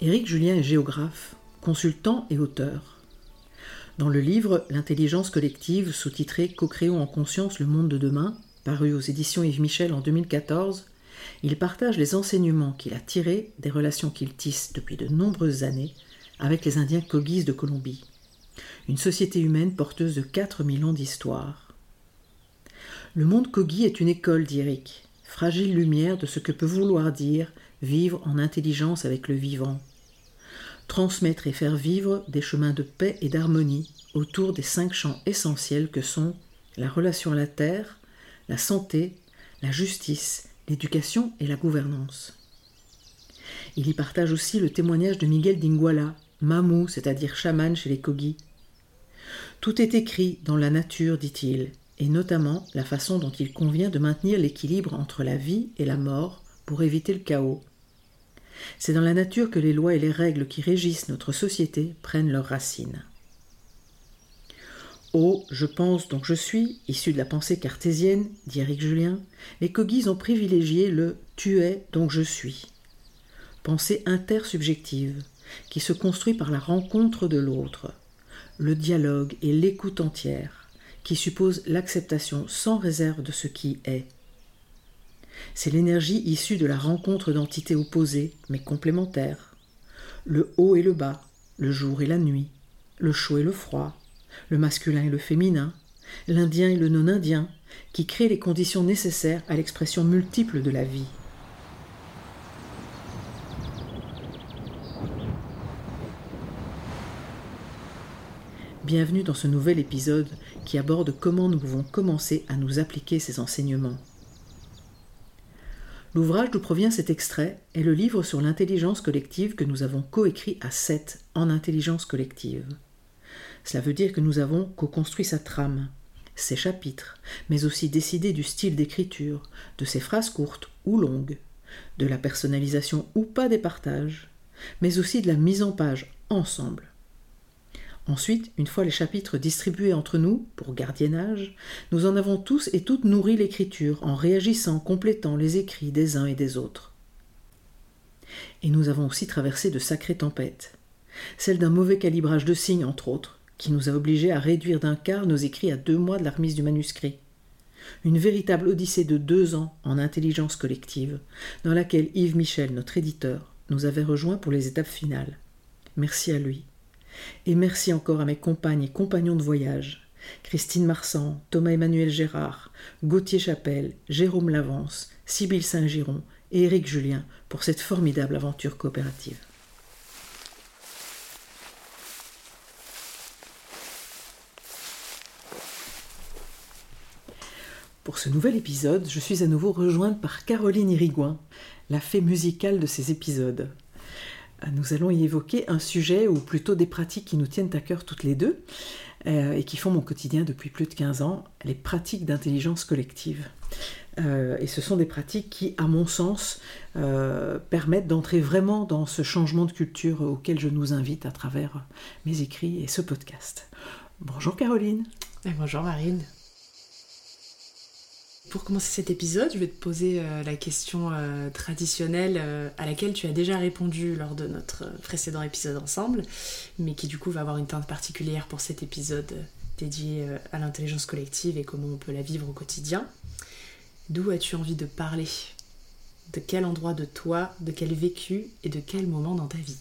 Éric Julien est géographe, consultant et auteur. Dans le livre L'intelligence collective, sous-titré Co-créons en conscience le monde de demain, paru aux éditions Yves Michel en 2014, il partage les enseignements qu'il a tirés des relations qu'il tisse depuis de nombreuses années avec les Indiens Kogis de Colombie, une société humaine porteuse de 4000 ans d'histoire. Le monde Kogi est une école, dit Eric, fragile lumière de ce que peut vouloir dire vivre en intelligence avec le vivant, transmettre et faire vivre des chemins de paix et d'harmonie autour des cinq champs essentiels que sont la relation à la terre, la santé, la justice, l'éducation et la gouvernance. Il y partage aussi le témoignage de Miguel d'Inguala, Mamou, c'est-à-dire chaman chez les Kogi. Tout est écrit dans la nature, dit-il, et notamment la façon dont il convient de maintenir l'équilibre entre la vie et la mort pour éviter le chaos. C'est dans la nature que les lois et les règles qui régissent notre société prennent leurs racines. Oh, je pense donc je suis, issu de la pensée cartésienne, dit Eric Julien, les Kogis ont privilégié le tu es donc je suis. Pensée intersubjective, qui se construit par la rencontre de l'autre, le dialogue et l'écoute entière, qui suppose l'acceptation sans réserve de ce qui est. C'est l'énergie issue de la rencontre d'entités opposées, mais complémentaires. Le haut et le bas, le jour et la nuit, le chaud et le froid, le masculin et le féminin, l'indien et le non-indien, qui créent les conditions nécessaires à l'expression multiple de la vie. Bienvenue dans ce nouvel épisode qui aborde comment nous pouvons commencer à nous appliquer ces enseignements. L'ouvrage d'où provient cet extrait est le livre sur l'intelligence collective que nous avons coécrit à sept en intelligence collective. Cela veut dire que nous avons co-construit sa trame, ses chapitres, mais aussi décidé du style d'écriture, de ses phrases courtes ou longues, de la personnalisation ou pas des partages, mais aussi de la mise en page ensemble. Ensuite, une fois les chapitres distribués entre nous, pour gardiennage, nous en avons tous et toutes nourri l'écriture en réagissant, complétant les écrits des uns et des autres. Et nous avons aussi traversé de sacrées tempêtes, celle d'un mauvais calibrage de signes, entre autres, qui nous a obligés à réduire d'un quart nos écrits à deux mois de la remise du manuscrit. Une véritable odyssée de deux ans en intelligence collective, dans laquelle Yves Michel, notre éditeur, nous avait rejoints pour les étapes finales. Merci à lui. Et merci encore à mes compagnes et compagnons de voyage, Christine Marsan, Thomas-Emmanuel Gérard, Gauthier Chapelle, Jérôme Lavance, Sybille Saint-Giron et Éric Julien pour cette formidable aventure coopérative. Pour ce nouvel épisode, je suis à nouveau rejointe par Caroline Irigouin, la fée musicale de ces épisodes. Nous allons y évoquer un sujet, ou plutôt des pratiques qui nous tiennent à cœur toutes les deux, euh, et qui font mon quotidien depuis plus de 15 ans, les pratiques d'intelligence collective. Euh, et ce sont des pratiques qui, à mon sens, euh, permettent d'entrer vraiment dans ce changement de culture auquel je nous invite à travers mes écrits et ce podcast. Bonjour Caroline. Et bonjour Marine. Pour commencer cet épisode, je vais te poser euh, la question euh, traditionnelle euh, à laquelle tu as déjà répondu lors de notre précédent épisode ensemble, mais qui du coup va avoir une teinte particulière pour cet épisode dédié à l'intelligence collective et comment on peut la vivre au quotidien. D'où as-tu envie de parler? De quel endroit de toi, de quel vécu? Et de quel moment dans ta vie?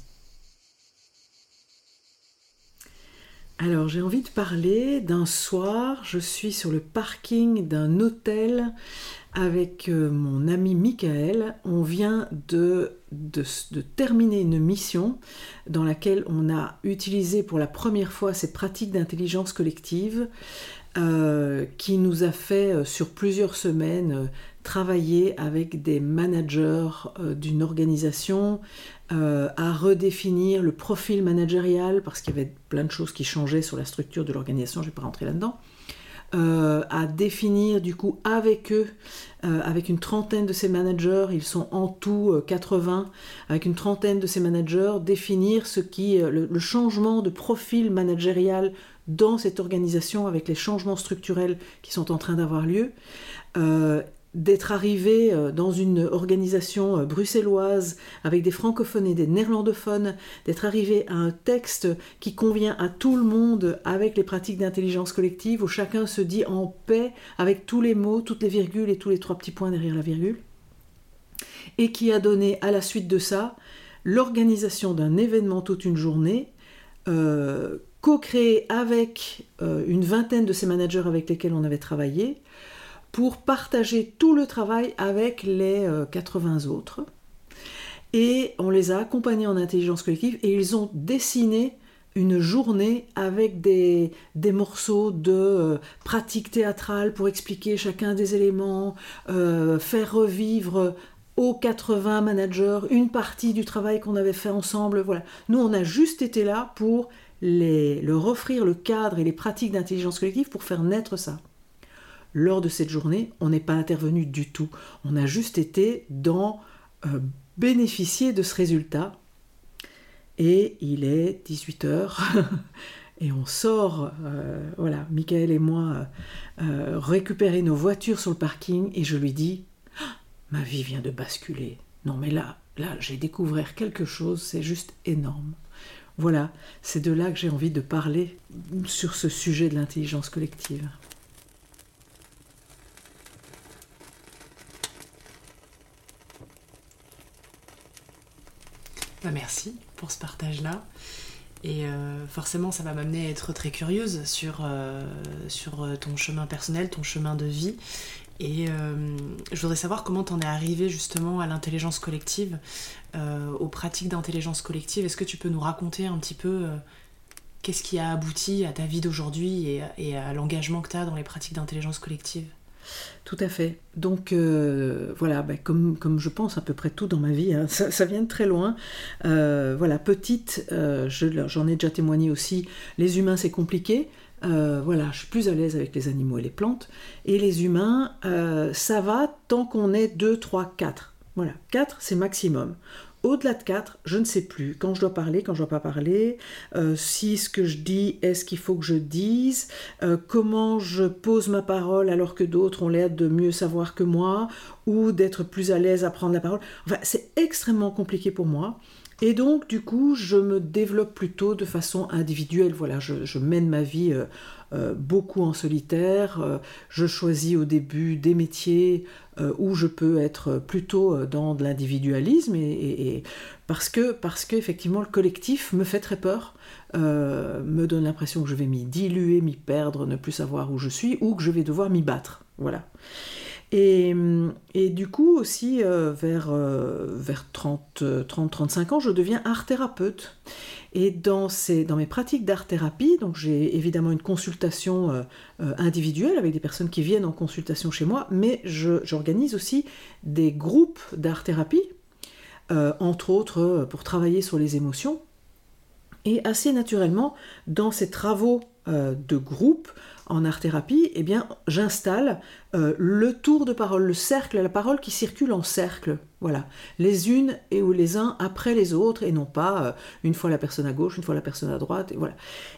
Alors j'ai envie de parler d'un soir, je suis sur le parking d'un hôtel avec euh, mon ami Michael. On vient de, de, terminer une mission dans laquelle on a utilisé pour la première fois ces pratiques d'intelligence collective euh, qui nous a fait euh, sur plusieurs semaines travailler avec des managers d'une organisation, euh, à redéfinir le profil managérial, parce qu'il y avait plein de choses qui changeaient sur la structure de l'organisation, je ne vais pas rentrer là-dedans, euh, à définir du coup avec eux, euh, avec une trentaine de ces managers, ils sont en tout 80, avec une trentaine de ces managers, définir ce qui, le, le changement de profil managérial dans cette organisation avec les changements structurels qui sont en train d'avoir lieu d'être arrivé euh, dans une organisation euh, bruxelloise avec des francophones et des néerlandophones, d'être arrivé à un texte qui convient à tout le monde avec les pratiques d'intelligence collective où chacun se dit en paix avec tous les mots, toutes les virgules et tous les trois petits points derrière la virgule, et qui a donné à la suite de ça l'organisation d'un événement toute une journée. Euh, co-créé avec une vingtaine de ces managers avec lesquels on avait travaillé, pour partager tout le travail avec les 80 euh, autres. Et on les a accompagnés en intelligence collective et ils ont dessiné une journée avec des, des morceaux de euh, pratique théâtrale pour expliquer chacun des éléments, euh, faire revivre aux 80 managers une partie du travail qu'on avait fait ensemble. Voilà. Nous, on a juste été là pour les, leur offrir le cadre et les pratiques d'intelligence collective pour faire naître ça lors de cette journée, on n'est pas intervenu du tout. On a juste été dans euh, bénéficier de ce résultat. Et il est 18h et on sort, euh, voilà, Michael et moi, euh, récupérer nos voitures sur le parking et je lui dis ah, Ma vie vient de basculer. Non, mais là, là, j'ai découvert quelque chose, c'est juste énorme. Voilà, c'est de là que j'ai envie de parler sur ce sujet de l'intelligence collective. Bah, merci pour ce partage-là. Et euh, forcément, ça va m'amener à être très curieuse sur, euh, euh, ton chemin personnel, ton chemin de vie. Et je voudrais savoir comment tu en es arrivé justement à l'intelligence collective, aux pratiques d'intelligence collective. Est-ce que tu peux nous raconter un petit peu qu'est-ce qui a abouti à ta vie d'aujourd'hui et, à l'engagement que tu as dans les pratiques d'intelligence collective? Tout à fait. Donc euh, voilà, ben, comme, je pense à peu près tout dans ma vie, hein, ça, vient de très loin. Euh, voilà, petite, euh, j'en ai déjà témoigné aussi, les humains c'est compliqué. voilà, je suis plus à l'aise avec les animaux et les plantes. Et les humains, ça va tant qu'on est 2, 3, 4. Voilà, 4 c'est maximum. Au-delà de 4, je ne sais plus quand je dois parler, quand je dois pas parler, euh, si ce que je dis est ce qu'il faut que je dise, euh, comment je pose ma parole alors que d'autres ont l'air de mieux savoir que moi, ou d'être plus à l'aise à prendre la parole. Enfin, c'est extrêmement compliqué pour moi. Et donc, du coup, je me développe plutôt de façon individuelle. Voilà, je, mène ma vie euh, beaucoup en solitaire. je choisis au début des métiers euh, où je peux être plutôt euh, dans de l'individualisme et, parce que parce qu'effectivement le collectif me fait très peur, euh, me donne l'impression que je vais m'y diluer, m'y perdre, ne plus savoir où je suis ou que je vais devoir m'y battre. Voilà. Et, et, du coup aussi vers, vers 30-35 ans, je deviens art thérapeute. Et dans, mes pratiques d'art-thérapie, donc j'ai évidemment une consultation euh, euh, individuelle avec des personnes qui viennent en consultation chez moi, mais j'organise aussi des groupes d'art-thérapie entre autres pour travailler sur les émotions. Et assez naturellement, dans ces travaux de groupe, en art-thérapie, eh bien, j'installe euh, le tour de parole, le cercle, la parole qui circule en cercle. Voilà, les unes et ou les uns après les autres, et non pas euh, une fois la personne à gauche, une fois la personne à droite, et voilà.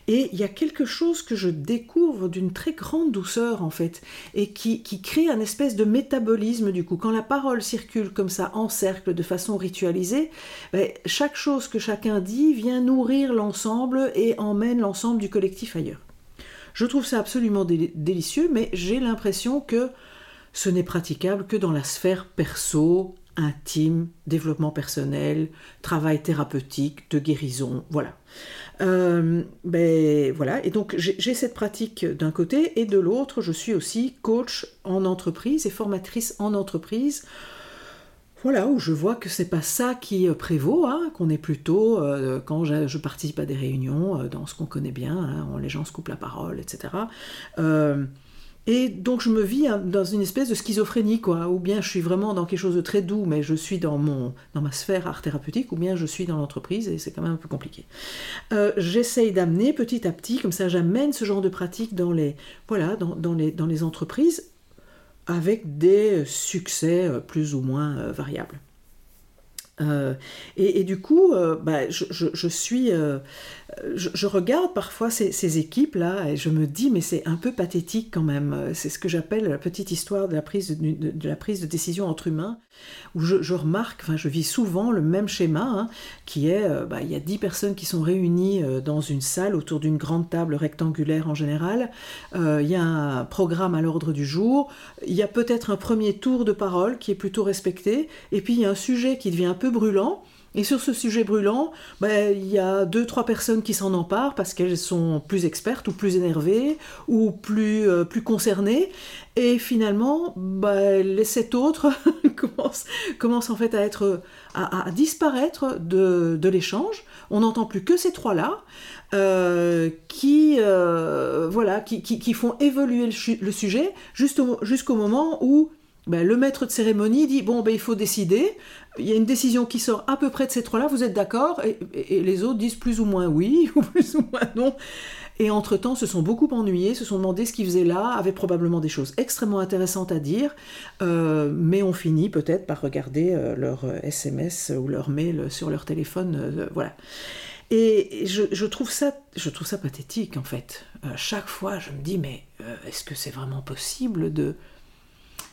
Et il y a quelque chose que je découvre d'une très grande douceur en fait, et qui, crée un espèce de métabolisme du coup. Quand la parole circule comme ça en cercle de façon ritualisée, ben, chaque chose que chacun dit vient nourrir l'ensemble et emmène l'ensemble du collectif ailleurs. Je trouve ça absolument délicieux, mais j'ai l'impression que ce n'est praticable que dans la sphère perso, intime, développement personnel, travail thérapeutique, de guérison, voilà. Euh, ben voilà, et donc j'ai cette pratique d'un côté, et de l'autre, je suis aussi coach en entreprise et formatrice en entreprise voilà, où je vois que c'est pas ça qui euh, prévaut, hein, qu'on est plutôt, euh, quand je, participe à des réunions, dans ce qu'on connaît bien, hein, les gens se coupent la parole, etc. et donc je me vis hein, dans une espèce de schizophrénie, quoi, ou bien je suis vraiment dans quelque chose de très doux, mais je suis dans, mon, dans ma sphère art thérapeutique, ou bien je suis dans l'entreprise, et c'est quand même un peu compliqué. J'essaye d'amener petit à petit, comme ça j'amène ce genre de pratique dans les, voilà, dans, les, dans les entreprises, avec des succès euh, plus ou moins euh, variables. Euh, et, du coup, bah, je, suis je, regarde parfois ces, équipes-là et je me dis, mais c'est un peu pathétique quand même. C'est ce que j'appelle la petite histoire de la, prise de, décision entre humains, où je, remarque, enfin, je vis souvent le même schéma, hein, qui est, euh, bah, il y a dix personnes qui sont réunies euh, dans une salle autour d'une grande table rectangulaire en général. Euh, il y a un programme à l'ordre du jour. Il y a peut-être un premier tour de parole qui est plutôt respecté. Et puis, il y a un sujet qui devient un peu brûlant. Et sur ce sujet brûlant, ben, il y a deux, trois personnes qui s'en emparent parce qu'elles sont plus expertes ou plus énervées ou plus, euh, concernées. Et finalement, ben, les sept autres commencent, en fait à, être, à, disparaître de, l'échange. On n'entend plus que ces trois-là euh, qui, euh, voilà, qui, qui, font évoluer le, sujet jusqu'au moment où ben, le maître de cérémonie dit bon ben il faut décider. Il y a une décision qui sort à peu près de ces trois-là. Vous êtes d'accord? Et, les autres disent plus ou moins oui ou plus ou moins non. Et entre-temps, se sont beaucoup ennuyés, se sont demandé ce qu'ils faisaient là, avaient probablement des choses extrêmement intéressantes à dire, euh, mais ont fini peut-être par regarder euh, leur SMS ou leur mail sur leur téléphone, euh, voilà. Et je, trouve ça, je trouve ça pathétique en fait. chaque fois, je me dis mais est-ce que c'est vraiment possible de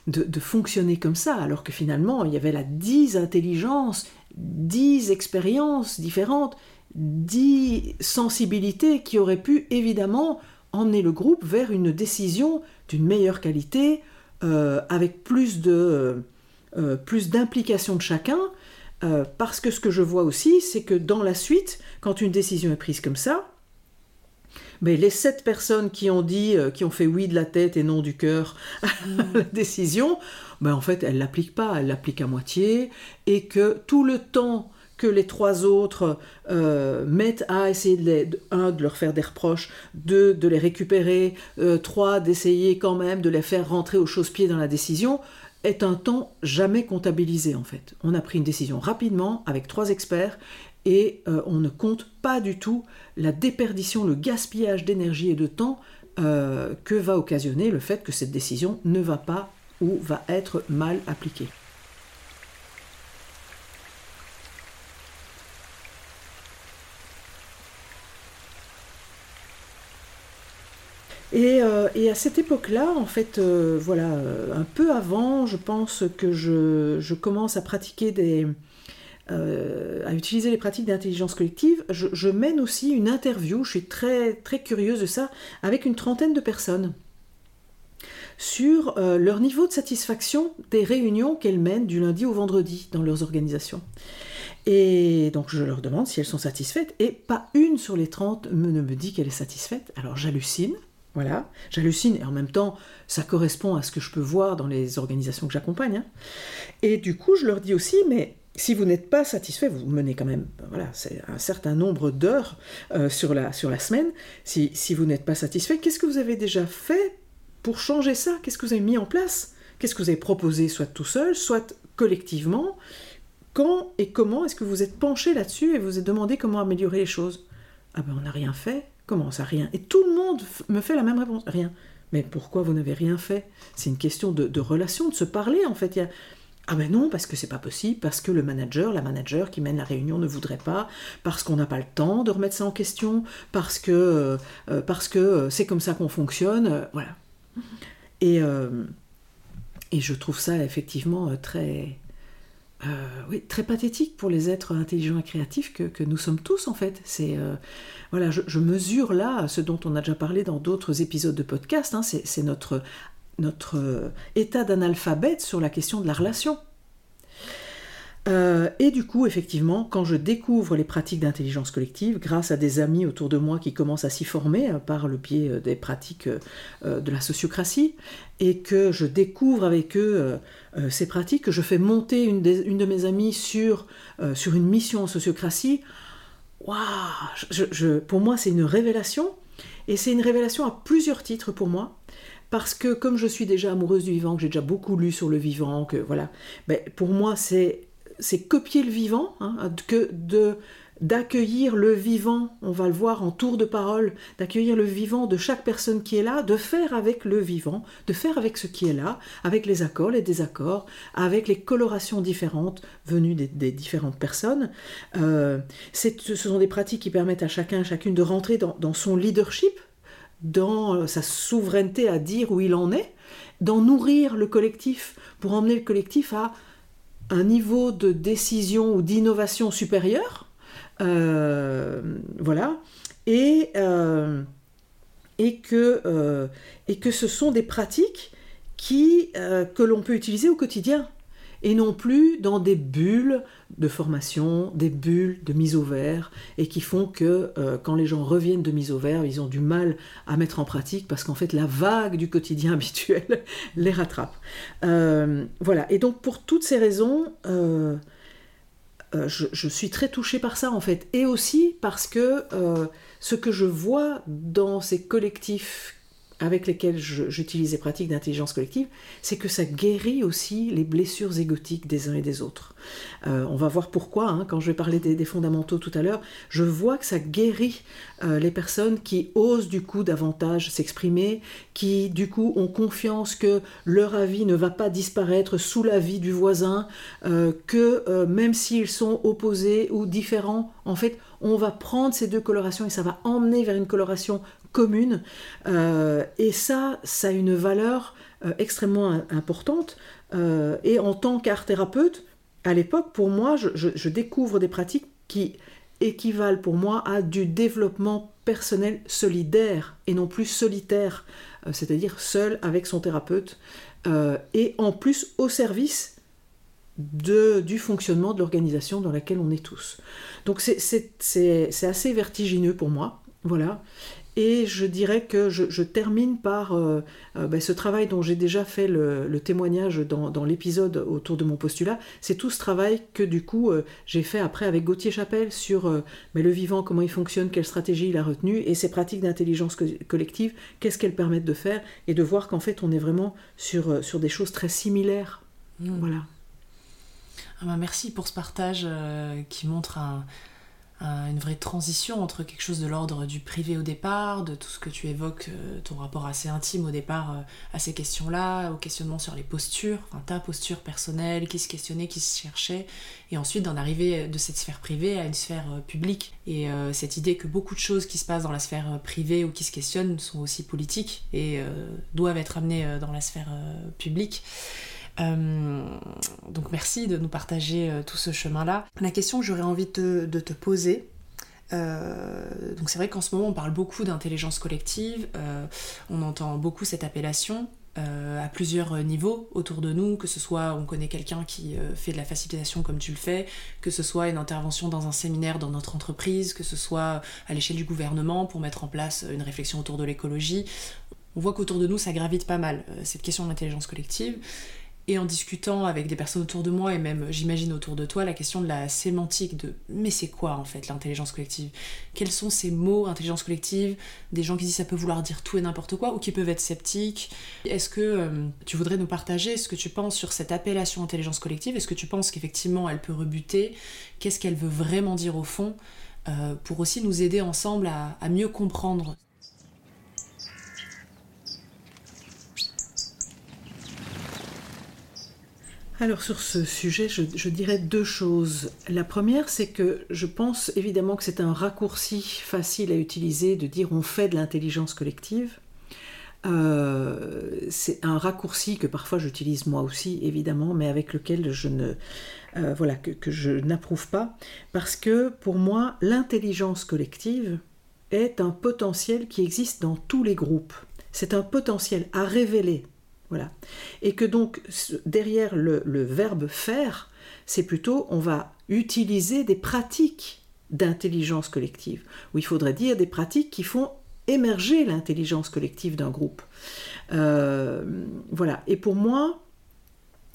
de, fonctionner comme ça, alors que finalement, il y avait là dix intelligences, dix expériences différentes, dix sensibilités qui auraient pu évidemment emmener le groupe vers une décision d'une meilleure qualité, euh, avec plus de euh, plus d'implication de chacun, euh, parce que ce que je vois aussi, c'est que dans la suite, quand une décision est prise comme ça, mais les sept personnes qui ont dit, euh, qui ont fait oui de la tête et non du cœur à la décision, ben en fait, elles l'appliquent pas, elles l'appliquent à moitié, et que tout le temps que les trois autres euh, mettent à essayer de, les, un, de leur faire des reproches, deux, de les récupérer, euh, trois, d'essayer quand même de les faire rentrer au chausse-pied dans la décision, est un temps jamais comptabilisé en fait. On a pris une décision rapidement avec trois experts et euh, on ne compte pas du tout la déperdition, le gaspillage d'énergie et de temps euh, que va occasionner le fait que cette décision ne va pas ou va être mal appliquée. Et, euh, à cette époque-là, en fait, voilà, un peu avant, je pense que je commence à pratiquer des, euh, à utiliser les pratiques d'intelligence collective, je, mène aussi une interview, je suis très, très curieuse de ça, avec une trentaine de personnes sur euh, leur niveau de satisfaction des réunions qu'elles mènent du lundi au vendredi dans leurs organisations. Et donc je leur demande si elles sont satisfaites, et pas une sur les 30 ne me dit qu'elle est satisfaite. Alors j'hallucine, voilà, j'hallucine, et en même temps, ça correspond à ce que je peux voir dans les organisations que j'accompagne. Hein. Et du coup, je leur dis aussi, mais si vous n'êtes pas satisfait, vous menez quand même voilà, c'est un certain nombre d'heures euh, sur, la, semaine. Si, vous n'êtes pas satisfait, qu'est-ce que vous avez déjà fait pour changer ça? Qu'est-ce que vous avez mis en place? Qu'est-ce que vous avez proposé, soit tout seul, soit collectivement? Quand et comment est-ce que vous êtes penché là-dessus et vous êtes demandé comment améliorer les choses? Ah ben on n'a rien fait. Comment ça, rien Et tout le monde me fait la même réponse. Rien. Mais pourquoi vous n'avez rien fait? C'est une question de, relation, de se parler en fait. Ah ben non, parce que c'est pas possible, parce que le manager, la manager qui mène la réunion ne voudrait pas, parce qu'on n'a pas le temps de remettre ça en question, parce que euh, euh, parce que euh, c'est comme ça qu'on fonctionne, voilà. Et, et je trouve ça effectivement très oui, très pathétique pour les êtres intelligents et créatifs que, nous sommes tous en fait. C'est voilà, je, mesure là ce dont on a déjà parlé dans d'autres épisodes de podcast. Hein, c'est notre notre euh, état d'analphabète sur la question de la relation. Euh, et du coup, effectivement, quand je découvre les pratiques d'intelligence collective, grâce à des amis autour de moi qui commencent à s'y former euh, par le biais des pratiques de la sociocratie, et que je découvre avec eux ces pratiques, que je fais monter une, de mes amies sur, une mission en sociocratie, Pour moi, c'est une révélation, et c'est une révélation à plusieurs titres pour moi parce que comme je suis déjà amoureuse du vivant, que j'ai déjà beaucoup lu sur le vivant, que voilà, ben, pour moi c'est c'est copier le vivant, hein, que d'accueillir le vivant, on va le voir en tour de parole, d'accueillir le vivant de chaque personne qui est là, de faire avec le vivant, de faire avec ce qui est là, avec les accords, les désaccords, avec les colorations différentes venues des, différentes personnes. Euh, ce sont des pratiques qui permettent à chacun, à chacune de rentrer dans son leadership, dans euh, sa souveraineté à dire où il en est, d'en nourrir le collectif pour emmener le collectif à un niveau de décision ou d'innovation supérieur. Euh, voilà. Et, euh, et, que, et que ce sont des pratiques qui, que l'on peut utiliser au quotidien et non plus dans des bulles de formation, des bulles de mise au vert, et qui font que euh, quand les gens reviennent de mise au vert, ils ont du mal à mettre en pratique parce qu'en fait la vague du quotidien habituel les rattrape. Euh, voilà, et donc pour toutes ces raisons, euh, je, je, suis très touchée par ça en fait, et aussi parce que ce que je vois dans ces collectifs avec lesquels j'utilise les pratiques d'intelligence collective, c'est que ça guérit aussi les blessures égotiques des uns et des autres. Euh, on va voir pourquoi, hein, quand je vais parler des, fondamentaux tout à l'heure, je vois que ça guérit euh, les personnes qui osent du coup davantage s'exprimer, qui du coup ont confiance que leur avis ne va pas disparaître sous l'avis du voisin, euh, que même s'ils sont opposés ou différents, en fait, on va prendre ces deux colorations et ça va emmener vers une coloration commune. Euh, et ça, ça a une valeur euh, extrêmement importante. Euh, et en tant qu'art thérapeute, à l'époque, pour moi, je, découvre des pratiques qui équivalent pour moi à du développement personnel solidaire et non plus solitaire, c'est-à-dire seul avec son thérapeute, et en plus au service du fonctionnement de l'organisation dans laquelle on est tous. Donc c'est assez vertigineux pour moi. Voilà. Et je dirais que je, termine par euh, euh, ben, ce travail dont j'ai déjà fait le, témoignage dans, l'épisode autour de mon postulat. C'est tout ce travail que du coup euh, j'ai fait après avec Gauthier Chapelle sur ben, le vivant, comment il fonctionne, quelle stratégie il a retenu et ses pratiques d'intelligence collective, qu'est-ce qu'elles permettent de faire et de voir qu'en fait on est vraiment sur, sur des choses très similaires. Mmh. Voilà. Ah ben, merci pour ce partage qui montre un une vraie transition entre quelque chose de l'ordre du privé au départ, de tout ce que tu évoques, euh, ton rapport assez intime au départ euh, à ces questions-là, au questionnement sur les postures, ta posture personnelle, qui se questionnait, qui se cherchait, et ensuite d'en arriver de cette sphère privée à une sphère euh, publique. Et cette idée que beaucoup de choses qui se passent dans la sphère privée ou qui se questionnent sont aussi politiques et doivent être amenées dans la sphère publique. Euh, donc merci de nous partager euh, tout ce chemin-là. La question que j'aurais envie de te, poser, euh, donc c'est vrai qu'en ce moment on parle beaucoup d'intelligence collective, on entend beaucoup cette appellation à plusieurs niveaux autour de nous, que ce soit on connaît quelqu'un qui fait de la facilitation comme tu le fais, que ce soit une intervention dans un séminaire dans notre entreprise, que ce soit à l'échelle du gouvernement pour mettre en place une réflexion autour de l'écologie. On voit qu'autour de nous ça gravite pas mal, cette question de l'intelligence collective. Et en discutant avec des personnes autour de moi et même j'imagine autour de toi la question de la sémantique de mais c'est quoi en fait l'intelligence collective? Quels sont ces mots intelligence collective Des gens qui disent ça peut vouloir dire tout et n'importe quoi ou qui peuvent être sceptiques. Est-ce que euh, tu voudrais nous partager ce que tu penses sur cette appellation intelligence collective? Est-ce que tu penses qu'effectivement elle peut rebuter? Qu'est-ce qu'elle veut vraiment dire au fond euh, pour aussi nous aider ensemble à mieux comprendre Alors sur ce sujet, je, dirais deux choses. La première, c'est que je pense évidemment que c'est un raccourci facile à utiliser de dire on fait de l'intelligence collective. Euh, c'est un raccourci que parfois j'utilise moi aussi, évidemment, mais avec lequel je ne, euh, voilà, que je n'approuve pas, parce que pour moi, l'intelligence collective est un potentiel qui existe dans tous les groupes. C'est un potentiel à révéler voilà. Et que donc, derrière le, verbe faire, c'est plutôt on va utiliser des pratiques d'intelligence collective, ou il faudrait dire des pratiques qui font émerger l'intelligence collective d'un groupe. Euh, voilà. Et pour moi,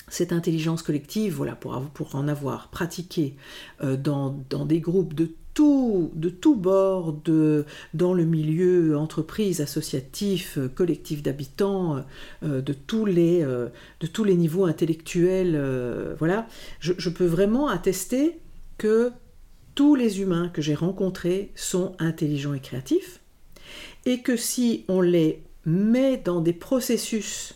cette intelligence collective, voilà, pour, pour en avoir pratiqué euh, dans, dans, des groupes de de tout bord, de, dans le milieu entreprise, associatif, euh, collectif d'habitants, euh, de, tous les, de tous les niveaux intellectuels, voilà, je peux vraiment attester que tous les humains que j'ai rencontrés sont intelligents et créatifs, et que si on les met dans des processus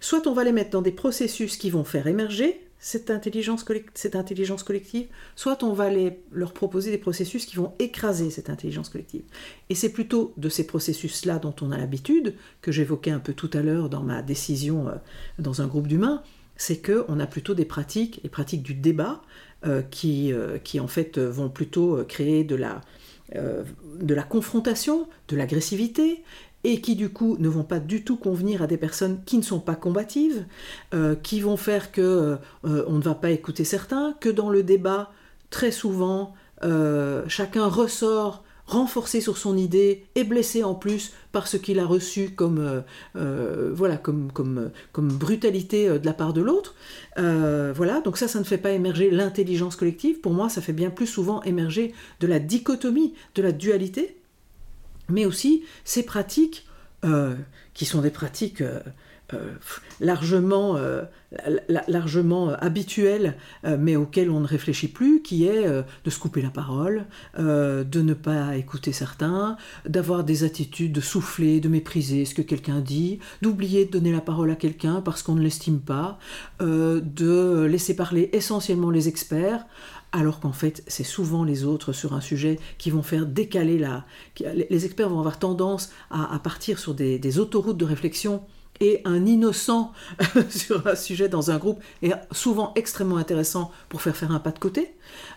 Soit on va les mettre dans des processus qui vont faire émerger cette intelligence, collective, soit on va leur proposer des processus qui vont écraser cette intelligence collective. Et c'est plutôt de ces processus-là dont on a l'habitude, que j'évoquais un peu tout à l'heure dans ma décision euh, dans un groupe d'humains, c'est qu'on a plutôt des pratiques, les pratiques du débat, euh, qui, euh, qui en fait vont plutôt créer de la, de la confrontation, de l'agressivité, et qui du coup ne vont pas du tout convenir à des personnes qui ne sont pas combatives, euh, qui vont faire que euh, on ne va pas écouter certains, que dans le débat, très souvent, euh, chacun ressort renforcé sur son idée et blessé en plus par ce qu'il a reçu comme brutalité de la part de l'autre. voilà, donc ça, ça ne fait pas émerger l'intelligence collective. Pour moi, ça fait bien plus souvent émerger de la dichotomie, de la dualité mais aussi ces pratiques euh, qui sont des pratiques euh, euh, largement, largement habituelles, mais auxquelles on ne réfléchit plus, qui est de se couper la parole, de ne pas écouter certains, d'avoir des attitudes de souffler, de mépriser ce que quelqu'un dit, d'oublier de donner la parole à quelqu'un parce qu'on ne l'estime pas, de laisser parler essentiellement les experts, alors qu'en fait, c'est souvent les autres sur un sujet qui vont faire décaler la... Les experts vont avoir tendance à, partir sur des, autoroutes de réflexion et un innocent sur un sujet dans un groupe est souvent extrêmement intéressant pour faire faire un pas de côté.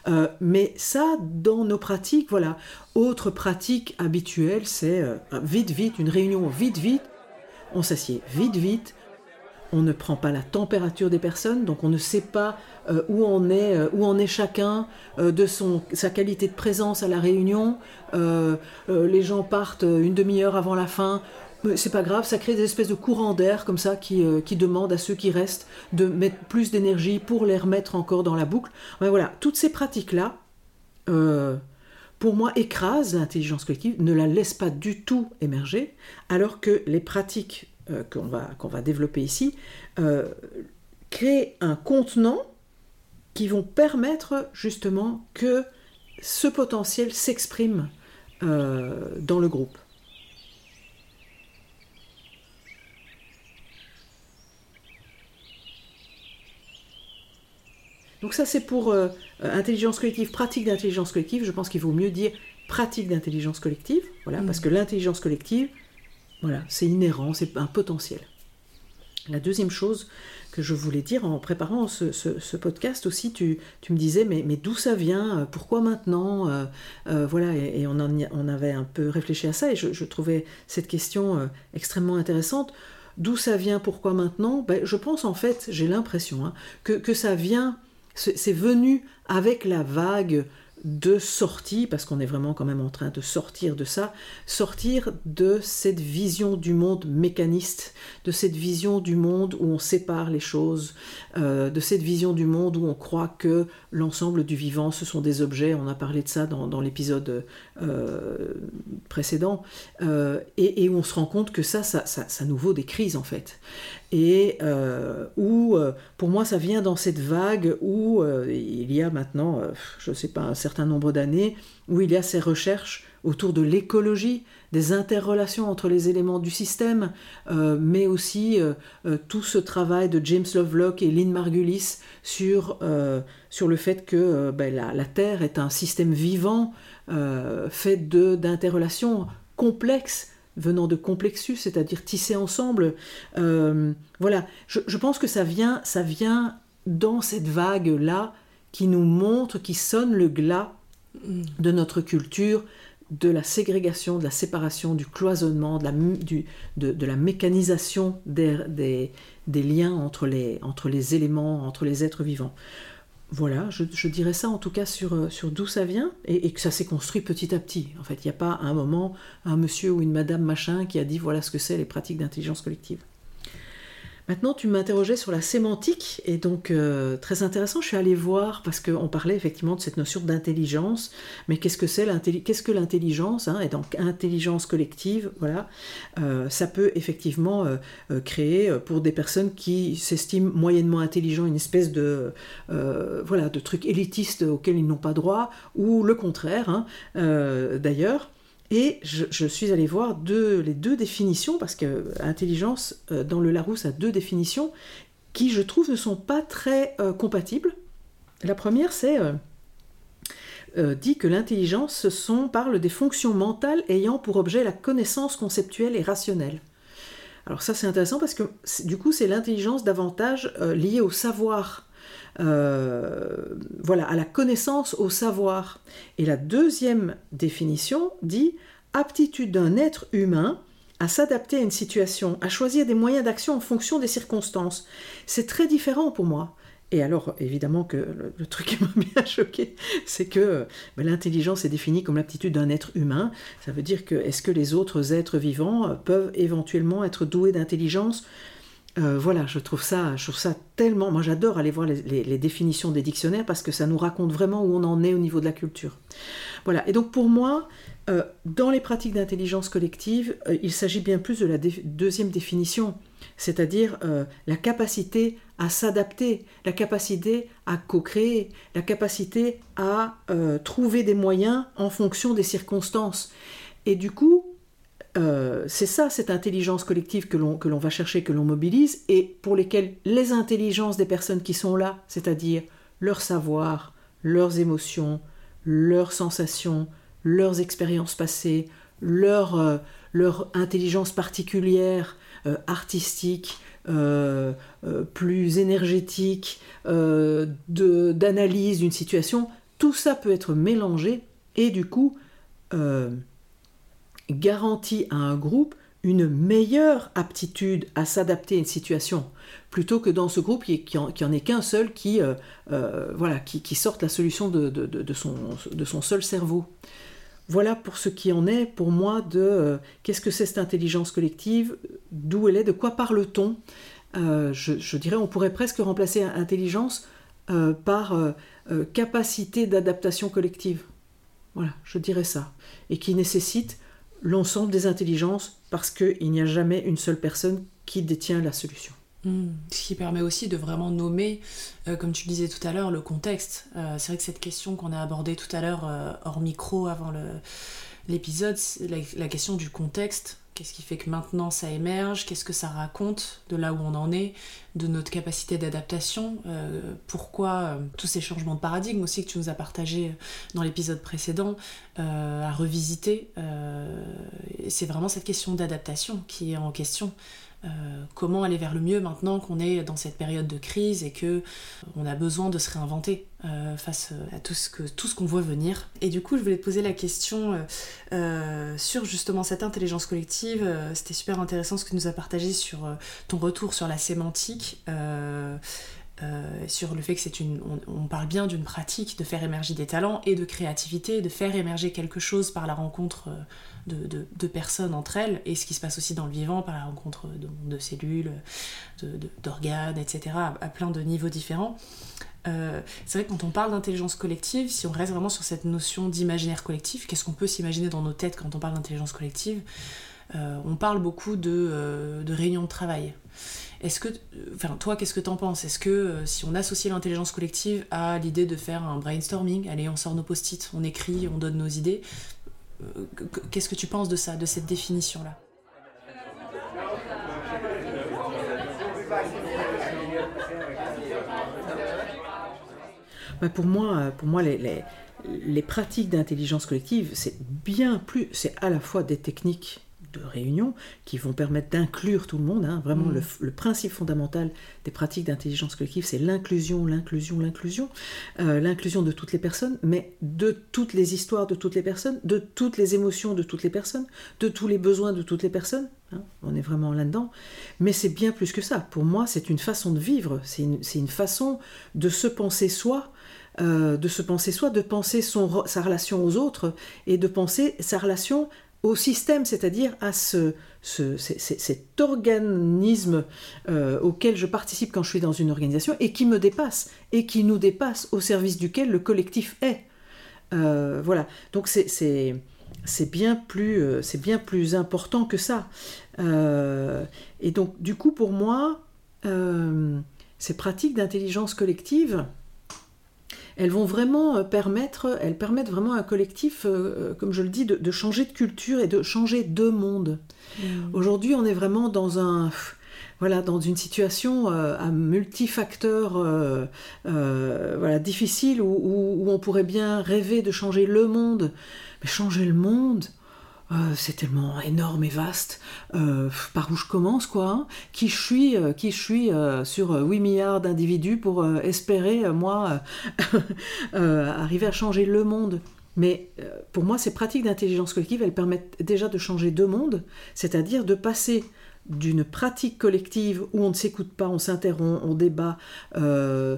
Euh, mais ça, dans nos pratiques, voilà. Autre pratique habituelle, c'est euh, vite, vite, une réunion vite, vite. On s'assied vite, vite on ne prend pas la température des personnes, donc on ne sait pas euh, où, on est, euh, où en est chacun euh, de sa qualité de présence à la réunion. les gens partent une demi-heure avant la fin. C'est pas grave, ça crée des espèces de courants d'air comme ça qui, qui, demandent à ceux qui restent de mettre plus d'énergie pour les remettre encore dans la boucle. Mais voilà, toutes ces pratiques-là, pour moi, écrasent l'intelligence collective, ne la laissent pas du tout émerger, alors que les pratiques euh, qu'on va, qu'on va développer ici, euh, créer un contenant qui vont permettre justement que ce potentiel s'exprime euh, dans le groupe. Donc ça c'est pour intelligence collective, pratique d'intelligence collective. Je pense qu'il vaut mieux dire pratique d'intelligence collective, voilà, parce mm. que l'intelligence collective, voilà, c'est inhérent, c'est un potentiel. La deuxième chose que je voulais dire en préparant ce, podcast aussi, tu, me disais mais, d'où ça vient Pourquoi maintenant euh, euh, Voilà, et, on, on, avait un peu réfléchi à ça et je, trouvais cette question euh, extrêmement intéressante. D'où ça vient Pourquoi maintenant? Ben, Je pense en fait, j'ai l'impression, hein, que, ça vient, c'est venu avec la vague de sortie, parce qu'on est vraiment quand même en train de sortir de ça, sortir de cette vision du monde mécaniste, de cette vision du monde où on sépare les choses, euh, de cette vision du monde où on croit que l'ensemble du vivant, ce sont des objets, on a parlé de ça dans, l'épisode euh, précédent, euh, et, où on se rend compte que ça ça, ça nous vaut des crises en fait. Et euh, où, euh, pour moi, ça vient dans cette vague où il y a maintenant, je ne sais pas, un certain nombre d'années, où il y a ces recherches autour de l'écologie, des interrelations entre les éléments du système, mais aussi tout ce travail de James Lovelock et Lynn Margulis sur, sur le fait que ben, la, la, Terre est un système vivant fait d'interrelations complexes venant de complexus, c'est-à-dire tissés ensemble. Euh, voilà, je, pense que ça vient, ça vient dans cette vague-là qui nous montre, qui sonne le glas mm. de notre culture, de la ségrégation, de la séparation, du cloisonnement, de la, mécanisation des, liens entre les, éléments, entre les êtres vivants voilà, je, dirais ça en tout cas sur, euh, sur d'où ça vient et, que ça s'est construit petit à petit. En fait, il n'y a pas un moment un monsieur ou une madame machin qui a dit voilà ce que c'est les pratiques d'intelligence collective. Maintenant, tu m'interrogeais sur la sémantique, et donc euh, très intéressant, je suis allée voir, parce qu'on parlait effectivement de cette notion d'intelligence, mais qu'est-ce que c'est que l'intelligence hein, Et donc intelligence collective, voilà, euh, ça peut effectivement euh, créer pour des personnes qui s'estiment moyennement intelligents une espèce de, voilà, de truc élitiste auquel ils n'ont pas droit, ou le contraire, hein, d'ailleurs. Et je, suis allée voir les deux définitions, parce que intelligence euh, dans le Larousse a deux définitions qui, je trouve, ne sont pas très euh, compatibles. La première, c'est euh, dit que l'intelligence parle des fonctions mentales ayant pour objet la connaissance conceptuelle et rationnelle. Alors ça c'est intéressant parce que du coup c'est l'intelligence davantage liée au savoir voilà, à la connaissance, au savoir. Et la deuxième définition dit aptitude d'un être humain à s'adapter à une situation, à choisir des moyens d'action en fonction des circonstances. C'est très différent pour moi. Et alors, évidemment que le, truc qui m'a bien choqué, c'est que ben, l'intelligence est définie comme l'aptitude d'un être humain. Ça veut dire que est-ce que les autres êtres vivants peuvent éventuellement être doués d'intelligence? Euh, voilà, je trouve ça, je tellement. Moi, j'adore aller voir les, définitions des dictionnaires parce que ça nous raconte vraiment où on en est au niveau de la culture. Voilà. Et donc, pour moi, euh, dans les pratiques d'intelligence collective, euh, il s'agit bien plus de la deuxième définition, c'est-à-dire la capacité à s'adapter, la capacité à co-créer, la capacité à trouver des moyens en fonction des circonstances. Et du coup, euh, c'est ça, cette intelligence collective que l'on, va chercher, que l'on mobilise, et pour lesquelles les intelligences des personnes qui sont là, c'est-à-dire leur savoir, leurs émotions, leurs sensations, leurs expériences passées, leur, euh, intelligence particulière, euh, artistique, plus énergétique, d'analyse d'une situation, tout ça peut être mélangé et du coup garantit à un groupe une meilleure aptitude à s'adapter à une situation, plutôt que dans ce groupe qui en ait qu'un seul qui, euh, euh, voilà, qui, sorte la solution de, de, son, de, son, seul cerveau. Voilà pour ce qui en est pour moi de euh, qu'est-ce que c'est cette intelligence collective, d'où elle est, de quoi parle-t-on? Je, je, dirais on pourrait presque remplacer intelligence par capacité d'adaptation collective. Voilà, je dirais ça. Et qui nécessite l'ensemble des intelligences parce qu'il n'y a jamais une seule personne qui détient la solution. Hmm. Ce qui permet aussi de vraiment nommer, euh, comme tu le disais tout à l'heure, le contexte. Euh, c'est vrai que cette question qu'on a abordée tout à l'heure euh, hors micro avant l'épisode, la, la, question du contexte, Qu'est-ce qui fait que maintenant ça émerge Qu'est-ce que ça raconte de là où on en est, de notre capacité d'adaptation euh, Pourquoi euh, tous ces changements de paradigme aussi que tu nous as partagé dans l'épisode précédent euh, à revisiter C'est vraiment cette question d'adaptation qui est en question. Euh, comment aller vers le mieux maintenant qu'on est dans cette période de crise et que on a besoin de se réinventer euh, face à tout ce que tout ce qu'on voit venir. Et du coup, je voulais te poser la question euh, sur justement cette intelligence collective. C'était super intéressant ce que tu nous as partagé sur ton retour sur la sémantique. sur le fait que c'est une. On, parle bien d'une pratique de faire émerger des talents et de créativité, de faire émerger quelque chose par la rencontre de, personnes entre elles, et ce qui se passe aussi dans le vivant par la rencontre de, cellules, d'organes, etc., à, plein de niveaux différents. Euh, c'est vrai que quand on parle d'intelligence collective, si on reste vraiment sur cette notion d'imaginaire collectif, qu'est-ce qu'on peut s'imaginer dans nos têtes quand on parle d'intelligence collective? Euh, On parle beaucoup de, euh, de réunions de travail. Est-ce que, enfin, toi, qu'est-ce que t'en penses? Est-ce que si on associe l'intelligence collective à l'idée de faire un brainstorming, allez, on sort nos post-it, on écrit, on donne nos idées, qu'est-ce que tu penses de ça, de cette définition-là Bah, pour moi, pour moi les, les, pratiques d'intelligence collective, c'est bien plus, c'est à la fois des techniques de réunion qui vont permettre d'inclure tout le monde. Hein. Vraiment, mm. le, principe fondamental des pratiques d'intelligence collective, c'est l'inclusion, l'inclusion, l'inclusion. Euh, l'inclusion de toutes les personnes, mais de toutes les histoires de toutes les personnes, de toutes les émotions de toutes les personnes, de tous les besoins de toutes les personnes. Hein. On est vraiment là-dedans. Mais c'est bien plus que ça. Pour moi, c'est une façon de vivre, c'est une, une, façon de se penser soi euh, de se penser soi, de penser son, sa relation aux autres et de penser sa relation au système, c'est-à-dire à ce, cet organisme euh, auquel je participe quand je suis dans une organisation et qui me dépasse et qui nous dépasse au service duquel le collectif est. Euh, voilà, donc c'est bien, plus, c'est bien plus important que ça. et donc du coup pour moi, ces pratiques d'intelligence collective, elles vont vraiment euh, permettre, elles permettent vraiment à un collectif, euh, euh, comme je le dis, de, changer de culture et de changer de monde. Mmh. Aujourd'hui, on est vraiment dans un voilà, dans une situation à multifacteurs voilà, difficile où, où, on pourrait bien rêver de changer le monde. Mais changer le monde, euh, c'est tellement énorme et vaste. Euh, par où je commence, quoi hein Qui je suis, euh, qui je suis sur 8 milliards d'individus pour espérer, moi, arriver à changer le monde mais pour moi, ces pratiques d'intelligence collective, elles permettent déjà de changer deux mondes, c'est-à-dire de passer d'une pratique collective où on ne s'écoute pas, on s'interrompt, on débat, euh,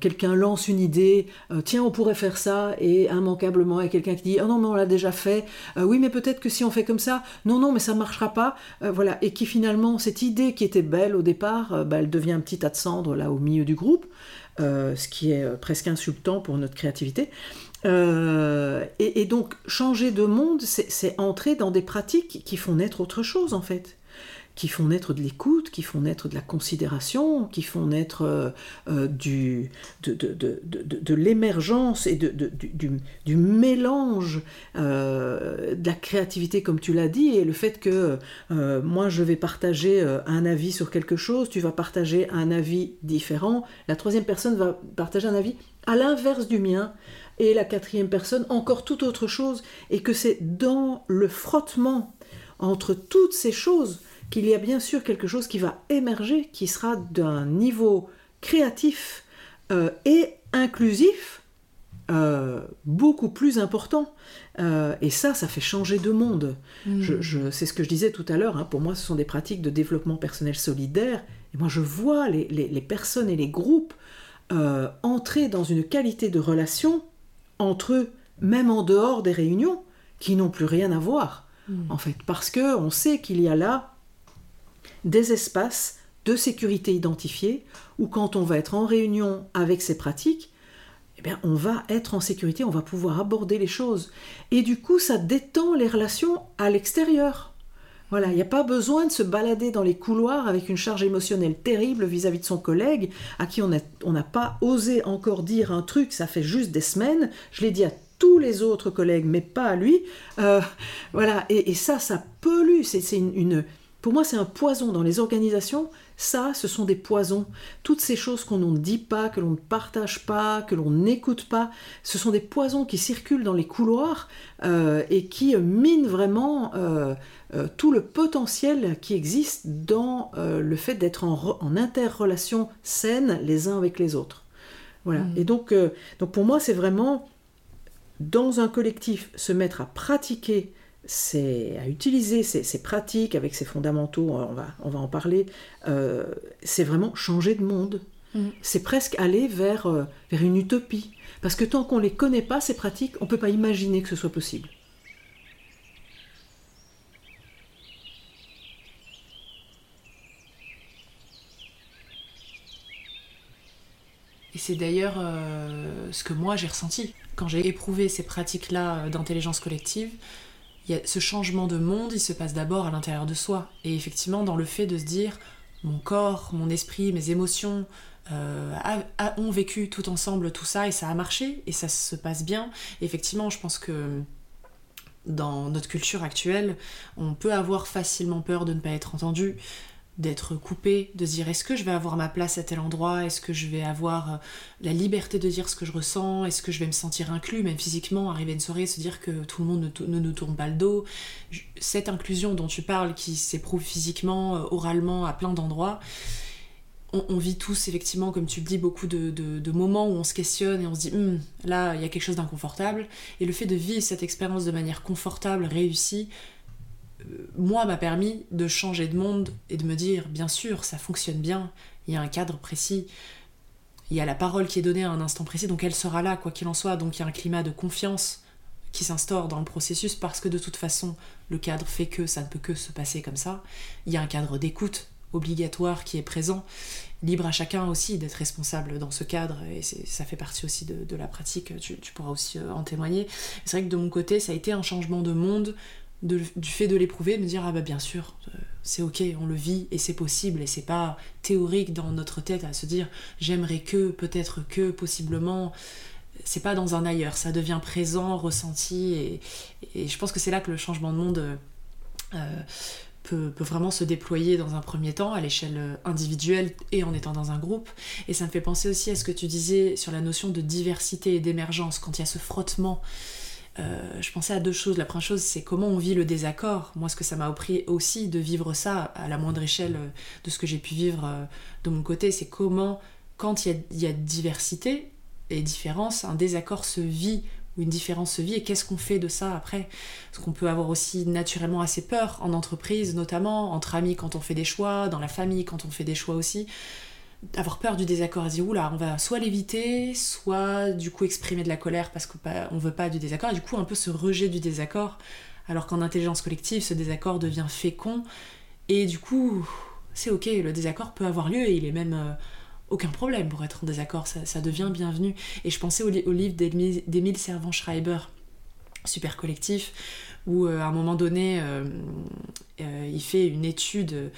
quelqu'un lance une idée, euh, tiens on pourrait faire ça, et immanquablement il y a quelqu'un qui dit oh non mais on l'a déjà fait, euh, oui mais peut-être que si on fait comme ça, non non mais ça ne marchera pas, voilà, et qui finalement cette idée qui était belle au départ, bah, elle devient un petit tas de cendres là au milieu du groupe, ce qui est presque insultant pour notre créativité. Et, donc changer de monde, c'est entrer dans des pratiques qui font naître autre chose en fait. Qui font naître de l'écoute, qui font naître de la considération, qui font naître euh, euh, du, de, l'émergence et du, du, mélange euh, de la créativité, comme tu l'as dit, et le fait que moi je vais partager un avis sur quelque chose, tu vas partager un avis différent, la troisième personne va partager un avis à l'inverse du mien, et la quatrième personne encore tout autre chose, et que c'est dans le frottement entre toutes ces choses qu'il y a bien sûr quelque chose qui va émerger, qui sera d'un niveau créatif euh, et inclusif euh, beaucoup plus important. Euh, et ça, ça fait changer de monde. Mm. Je, c'est ce que je disais tout à l'heure. Hein. pour moi, ce sont des pratiques de développement personnel solidaire. Et moi, je vois les, les personnes et les groupes entrer dans une qualité de relation entre eux, même en dehors des réunions, qui n'ont plus rien à voir. Mm. En fait, parce que on sait qu'il y a là des espaces de sécurité identifiés où quand on va être en réunion avec ces pratiques, eh bien, on va être en sécurité, on va pouvoir aborder les choses. Et du coup, ça détend les relations à l'extérieur. Voilà, il n'y a pas besoin de se balader dans les couloirs avec une charge émotionnelle terrible vis-à-vis de son collègue à qui on n'a pas osé encore dire un truc, ça fait juste des semaines. Je l'ai dit à tous les autres collègues, mais pas à lui. Euh, voilà, et, ça, ça pollue. C'est une, pour moi, c'est un poison dans les organisations. Ça, ce sont des poisons. Toutes ces choses qu'on ne dit pas, que l'on ne partage pas, que l'on n'écoute pas, ce sont des poisons qui circulent dans les couloirs euh, et qui minent vraiment euh, euh, tout le potentiel qui existe dans le fait d'être en, en, interrelation saine les uns avec les autres. Voilà. Mmh. Et donc, donc pour moi, c'est vraiment dans un collectif se mettre à pratiquer c'est à utiliser ces, pratiques avec ces fondamentaux, on va, on va en parler, euh, c'est vraiment changer de monde. Mm. C'est presque aller vers, euh, vers une utopie. Parce que tant qu'on ne les connaît pas, ces pratiques, on ne peut pas imaginer que ce soit possible. Et c'est d'ailleurs euh, ce que moi j'ai ressenti. Quand j'ai éprouvé ces pratiques-là d'intelligence collective, y ce changement de monde, il se passe d'abord à l'intérieur de soi. Et effectivement, dans le fait de se dire, mon corps, mon esprit, mes émotions euh, ont vécu tout ensemble tout ça et ça a marché et ça se passe bien. effectivement, je pense que dans notre culture actuelle, on peut avoir facilement peur de ne pas être entendu, d'être coupé, de se dire est-ce que je vais avoir ma place à tel endroit, est-ce que je vais avoir euh, la liberté de dire ce que je ressens, est-ce que je vais me sentir inclus, même physiquement, arriver à une soirée, se dire que tout le monde ne, nous tourne pas le dos. Cette inclusion dont tu parles, qui s'éprouve physiquement, euh, oralement, à plein d'endroits, on, vit tous, effectivement, comme tu le dis, beaucoup de, moments où on se questionne et on se dit hum, là, il y a quelque chose d'inconfortable. Et le fait de vivre cette expérience de manière confortable, réussie, moi m'a permis de changer de monde et de me dire bien sûr ça fonctionne bien, il y a un cadre précis, il y a la parole qui est donnée à un instant précis, donc elle sera là quoi qu'il en soit, donc il y a un climat de confiance qui s'instaure dans le processus parce que de toute façon le cadre fait que ça ne peut que se passer comme ça, il y a un cadre d'écoute obligatoire qui est présent, libre à chacun aussi d'être responsable dans ce cadre et ça fait partie aussi de, la pratique, tu, tu, pourras aussi en témoigner. C'est vrai que de mon côté ça a été un changement de monde du fait de l'éprouver, me dire ah bah bien sûr, euh, c'est ok, on le vit et c'est possible et c'est pas théorique dans notre tête à se dire j'aimerais que, peut-être que, possiblement. C'est pas dans un ailleurs, ça devient présent, ressenti et, je pense que c'est là que le changement de monde euh, peut, peut, vraiment se déployer dans un premier temps à l'échelle individuelle et en étant dans un groupe. Et ça me fait penser aussi à ce que tu disais sur la notion de diversité et d'émergence quand il y a ce frottement euh, je pensais à deux choses. La première chose, c'est comment on vit le désaccord. Moi, ce que ça m'a appris aussi de vivre ça à la moindre échelle euh, de ce que j'ai pu vivre euh, de mon côté, c'est comment, quand il y, a, diversité et différence, un désaccord se vit ou une différence se vit et qu'est-ce qu'on fait de ça après? Parce qu'on peut avoir aussi naturellement assez peur en entreprise, notamment entre amis quand on fait des choix, dans la famille quand on fait des choix aussi avoir peur du désaccord. Et dire oula on va soit l'éviter soit du coup exprimer de la colère parce qu'on on veut pas du désaccord. Et du coup un peu ce rejet du désaccord alors qu'en intelligence collective ce désaccord devient fécond. Et du coup c'est ok le désaccord peut avoir lieu et il est même euh, aucun problème pour être en désaccord. Ça, devient bienvenu. Et je pensais au, livre d'Émile Servan-Schreiber super collectif où euh, à un moment donné, euh, euh, il fait une étude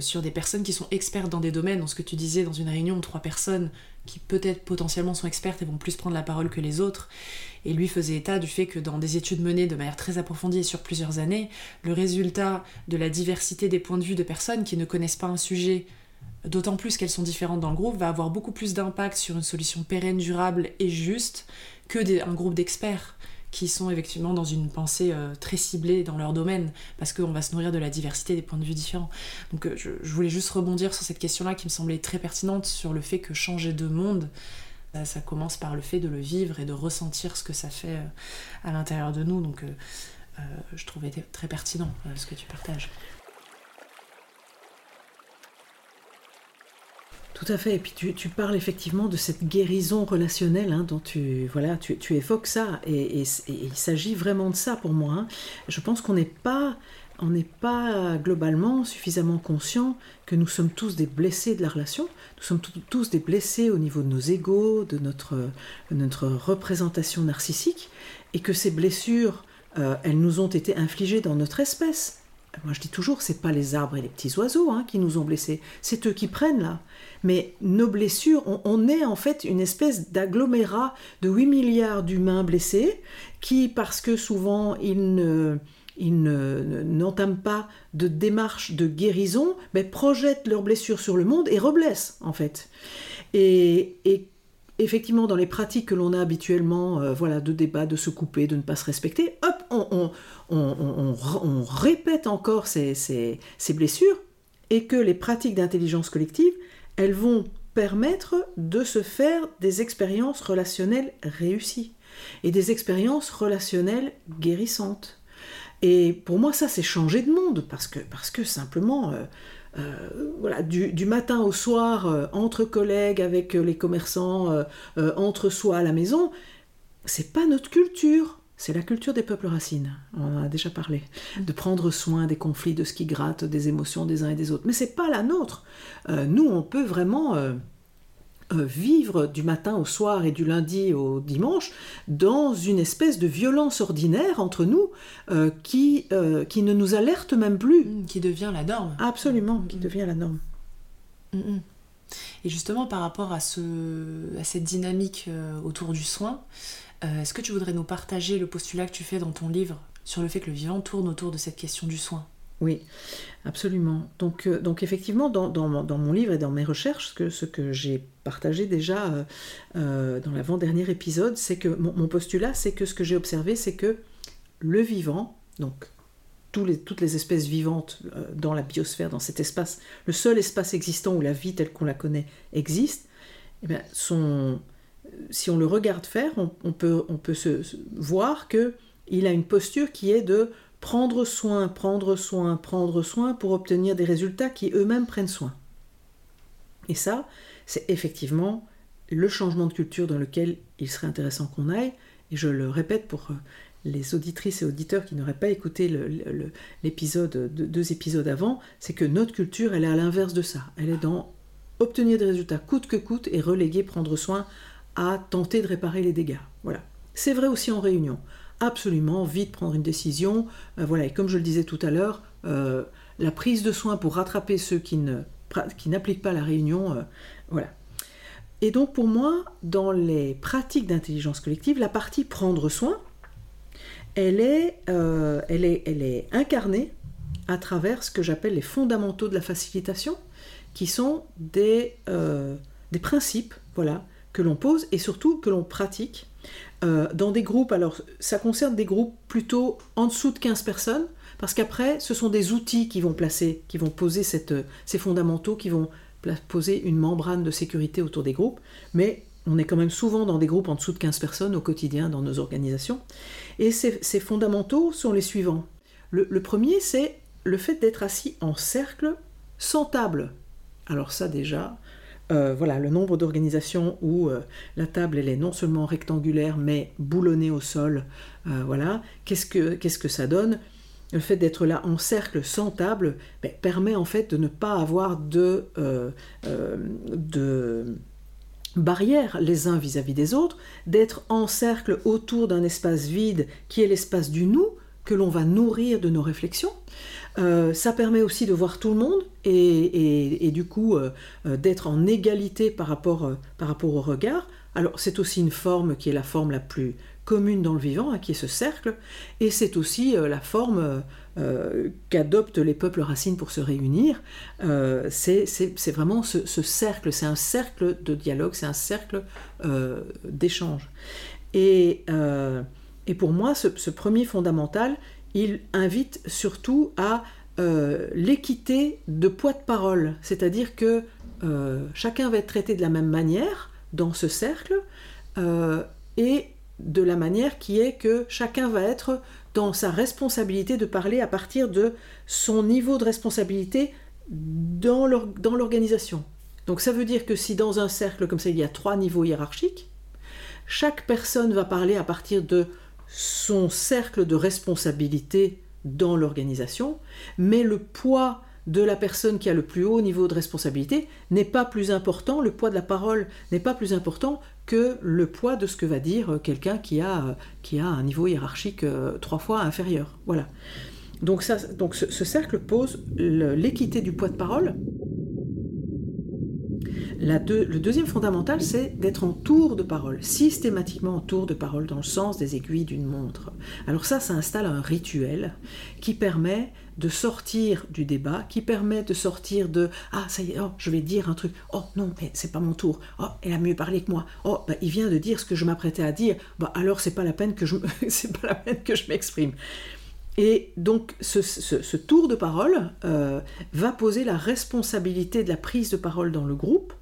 sur des personnes qui sont expertes dans des domaines, dans ce que tu disais dans une réunion, trois personnes qui peut-être potentiellement sont expertes et vont plus prendre la parole que les autres. Et lui faisait état du fait que dans des études menées de manière très approfondie et sur plusieurs années, le résultat de la diversité des points de vue de personnes qui ne connaissent pas un sujet d'autant plus qu'elles sont différentes dans le groupe, va avoir beaucoup plus d'impact sur une solution pérenne, durable et juste que un groupe d'experts qui sont effectivement dans une pensée euh, très ciblée dans leur domaine, parce qu'on va se nourrir de la diversité des points de vue différents. Donc euh, je, voulais juste rebondir sur cette question-là qui me semblait très pertinente sur le fait que changer de monde, euh, ça commence par le fait de le vivre et de ressentir ce que ça fait à l'intérieur de nous. Donc je trouvais très pertinent ce que tu partages. Tout à fait. Et puis tu, parles effectivement de cette guérison relationnelle hein, dont tu, voilà, tu, évoques ça. Et, il s'agit vraiment de ça pour moi. Hein. Je pense qu'on n'est pas, on n'est pas globalement suffisamment conscient que nous sommes tous des blessés de la relation. Nous sommes tous des blessés au niveau de nos égaux, de notre, représentation narcissique. Et que ces blessures, euh, elles nous ont été infligées dans notre espèce. Moi je dis toujours, c'est pas les arbres et les petits oiseaux hein, qui nous ont blessés, c'est eux qui prennent là. Mais nos blessures, on, est en fait une espèce d'agglomérat de 8 milliards d'humains blessés qui, parce que souvent ils ne n'entament pas de démarche de guérison, mais projettent leurs blessures sur le monde et reblessent en fait. Et, effectivement, dans les pratiques que l'on a habituellement, euh, voilà, de débat, de se couper, de ne pas se respecter, hop, on, on répète encore ces, ces blessures et que les pratiques d'intelligence collective elles vont permettre de se faire des expériences relationnelles réussies et des expériences relationnelles guérissantes. Et pour moi, ça, c'est changer de monde, parce que, parce que simplement, euh, euh, du, matin au soir, euh, entre collègues, avec les commerçants, entre soi à la maison, c'est pas notre culture. C'est la culture des peuples racines, on en a déjà parlé, de prendre soin des conflits, de ce qui gratte, des émotions des uns et des autres. Mais c'est pas la nôtre. nous, on peut vraiment euh, vivre du matin au soir et du lundi au dimanche dans une espèce de violence ordinaire entre nous euh, qui, euh, qui ne nous alerte même plus. Mmh, qui devient la norme. Absolument, qui mmh. devient la norme. Mmh, et justement, par rapport à, ce, à cette dynamique autour du soin, est-ce que tu voudrais nous partager le postulat que tu fais dans ton livre sur le fait que le vivant tourne autour de cette question du soin? Oui, absolument. Donc, euh, effectivement, dans, mon livre et dans mes recherches, ce que, ce que j'ai partagé déjà euh, euh, dans l'avant-dernier épisode, c'est que mon, postulat, c'est que ce que j'ai observé, c'est que le vivant, donc toutes les espèces vivantes dans la biosphère, dans cet espace, le seul espace existant où la vie telle qu'on la connaît existe, eh bien, son, si on le regarde faire, on, peut, se, voir que il a une posture qui est de prendre soin, prendre soin, prendre soin pour obtenir des résultats qui eux-mêmes prennent soin. Et ça, c'est effectivement le changement de culture dans lequel il serait intéressant qu'on aille. Et je le répète pour euh, les auditrices et auditeurs qui n'auraient pas écouté l'épisode, deux épisodes avant, c'est que notre culture, elle est à l'inverse de ça. Elle est dans obtenir des résultats coûte que coûte et reléguer, prendre soin à tenter de réparer les dégâts. Voilà. C'est vrai aussi en réunion absolument vite prendre une décision. Euh, voilà, et comme je le disais tout à l'heure, euh, la prise de soin pour rattraper ceux qui, ne, qui n'appliquent pas la réunion, euh, voilà. Et donc pour moi, dans les pratiques d'intelligence collective, la partie prendre soin, elle est, incarnée à travers ce que j'appelle les fondamentaux de la facilitation, qui sont des, des principes, voilà, que l'on pose et surtout que l'on pratique euh, dans des groupes, alors ça concerne des groupes plutôt en dessous de 15 personnes, parce qu'après, ce sont des outils qui vont placer, qui vont poser cette, ces fondamentaux, qui vont poser une membrane de sécurité autour des groupes, mais on est quand même souvent dans des groupes en dessous de 15 personnes au quotidien dans nos organisations. Et ces, fondamentaux sont les suivants. Le premier, c'est le fait d'être assis en cercle sans table. Alors ça déjà, euh, voilà, le nombre d'organisations où euh, la table est non seulement rectangulaire mais boulonnée au sol, euh, voilà, qu'est-ce que, qu'est-ce que ça donne? Le fait d'être là en cercle sans table ben, permet en fait de ne pas avoir de, de barrières les uns vis-à-vis des autres, d'être en cercle autour d'un espace vide qui est l'espace du nous que l'on va nourrir de nos réflexions. Euh, ça permet aussi de voir tout le monde et, du coup euh, euh, d'être en égalité par rapport, par rapport au regard. Alors c'est aussi une forme qui est la forme la plus commune dans le vivant, hein, qui est ce cercle, et c'est aussi la forme qu'adoptent les peuples racines pour se réunir. c'est vraiment ce, cercle, c'est un cercle de dialogue, c'est un cercle d'échange. Et, pour moi, ce premier fondamental, il invite surtout à euh, l'équité de poids de parole, c'est-à-dire que euh, chacun va être traité de la même manière dans ce cercle euh, et de la manière qui est que chacun va être dans sa responsabilité de parler à partir de son niveau de responsabilité dans l'organisation. Donc ça veut dire que si dans un cercle comme ça il y a trois niveaux hiérarchiques, chaque personne va parler à partir de son cercle de responsabilité dans l'organisation, mais le poids de la personne qui a le plus haut niveau de responsabilité n'est pas plus important, le poids de la parole n'est pas plus important que le poids de ce que va dire quelqu'un qui a, qui a un niveau hiérarchique euh, trois fois inférieur. Voilà. Donc, ça, donc ce, ce cercle pose l'équité du poids de parole le deuxième fondamental, c'est d'être en tour de parole, systématiquement en tour de parole, dans le sens des aiguilles d'une montre. Alors ça, ça installe un rituel qui permet de sortir du débat, qui permet de sortir de ah ça y est, oh, je vais dire un truc, oh non, mais c'est pas mon tour, oh elle a mieux parlé que moi, oh bah, il vient de dire ce que je m'apprêtais à dire, bah alors c'est pas la peine que je pas la peine que je m'exprime. Et donc ce, tour de parole euh, va poser la responsabilité de la prise de parole dans le groupe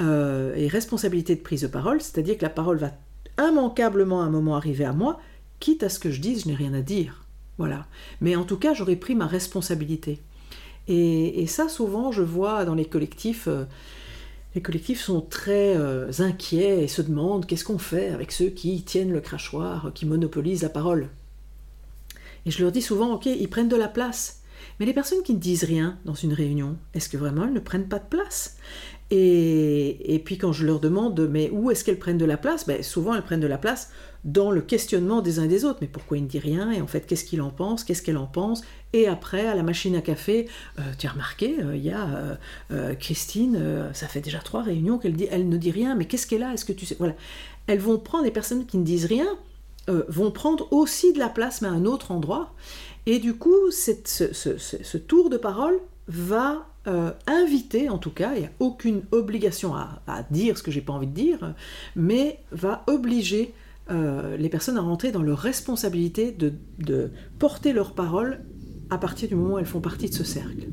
euh, et responsabilité de prise de parole, c'est-à-dire que la parole va immanquablement à un moment arriver à moi, quitte à ce que je dise je n'ai rien à dire. Voilà. Mais en tout cas, j'aurais pris ma responsabilité. Et, ça, souvent, je vois dans les collectifs, euh, les collectifs sont très euh, inquiets et se demandent qu'est-ce qu'on fait avec ceux qui tiennent le crachoir, qui monopolisent la parole. Et je leur dis souvent, ok, ils prennent de la place. Mais les personnes qui ne disent rien dans une réunion, est-ce que vraiment elles ne prennent pas de place? Et, puis quand je leur demande, mais où est-ce qu'elles prennent de la place? Ben, Souvent elles prennent de la place dans le questionnement des uns et des autres. Mais pourquoi il ne dit rien? Et en fait, qu'est-ce qu'il en pense Qu'est-ce qu'elle en pense Et après, à la machine à café, euh, tu as remarqué, euh, il y a euh, Christine, ça fait déjà trois réunions qu'elle dit, elle ne dit rien, mais qu'est-ce qu'elle a? Est-ce que tu sais? Voilà. Elles vont prendre des personnes qui ne disent rien, vont prendre aussi de la place, mais à un autre endroit. Et du coup, ce, tour de parole va inviter, en tout cas, il n'y a aucune obligation à, dire ce que j'ai pas envie de dire, mais va obliger euh, les personnes à rentrer dans leur responsabilité de, porter leur parole à partir du moment où elles font partie de ce cercle.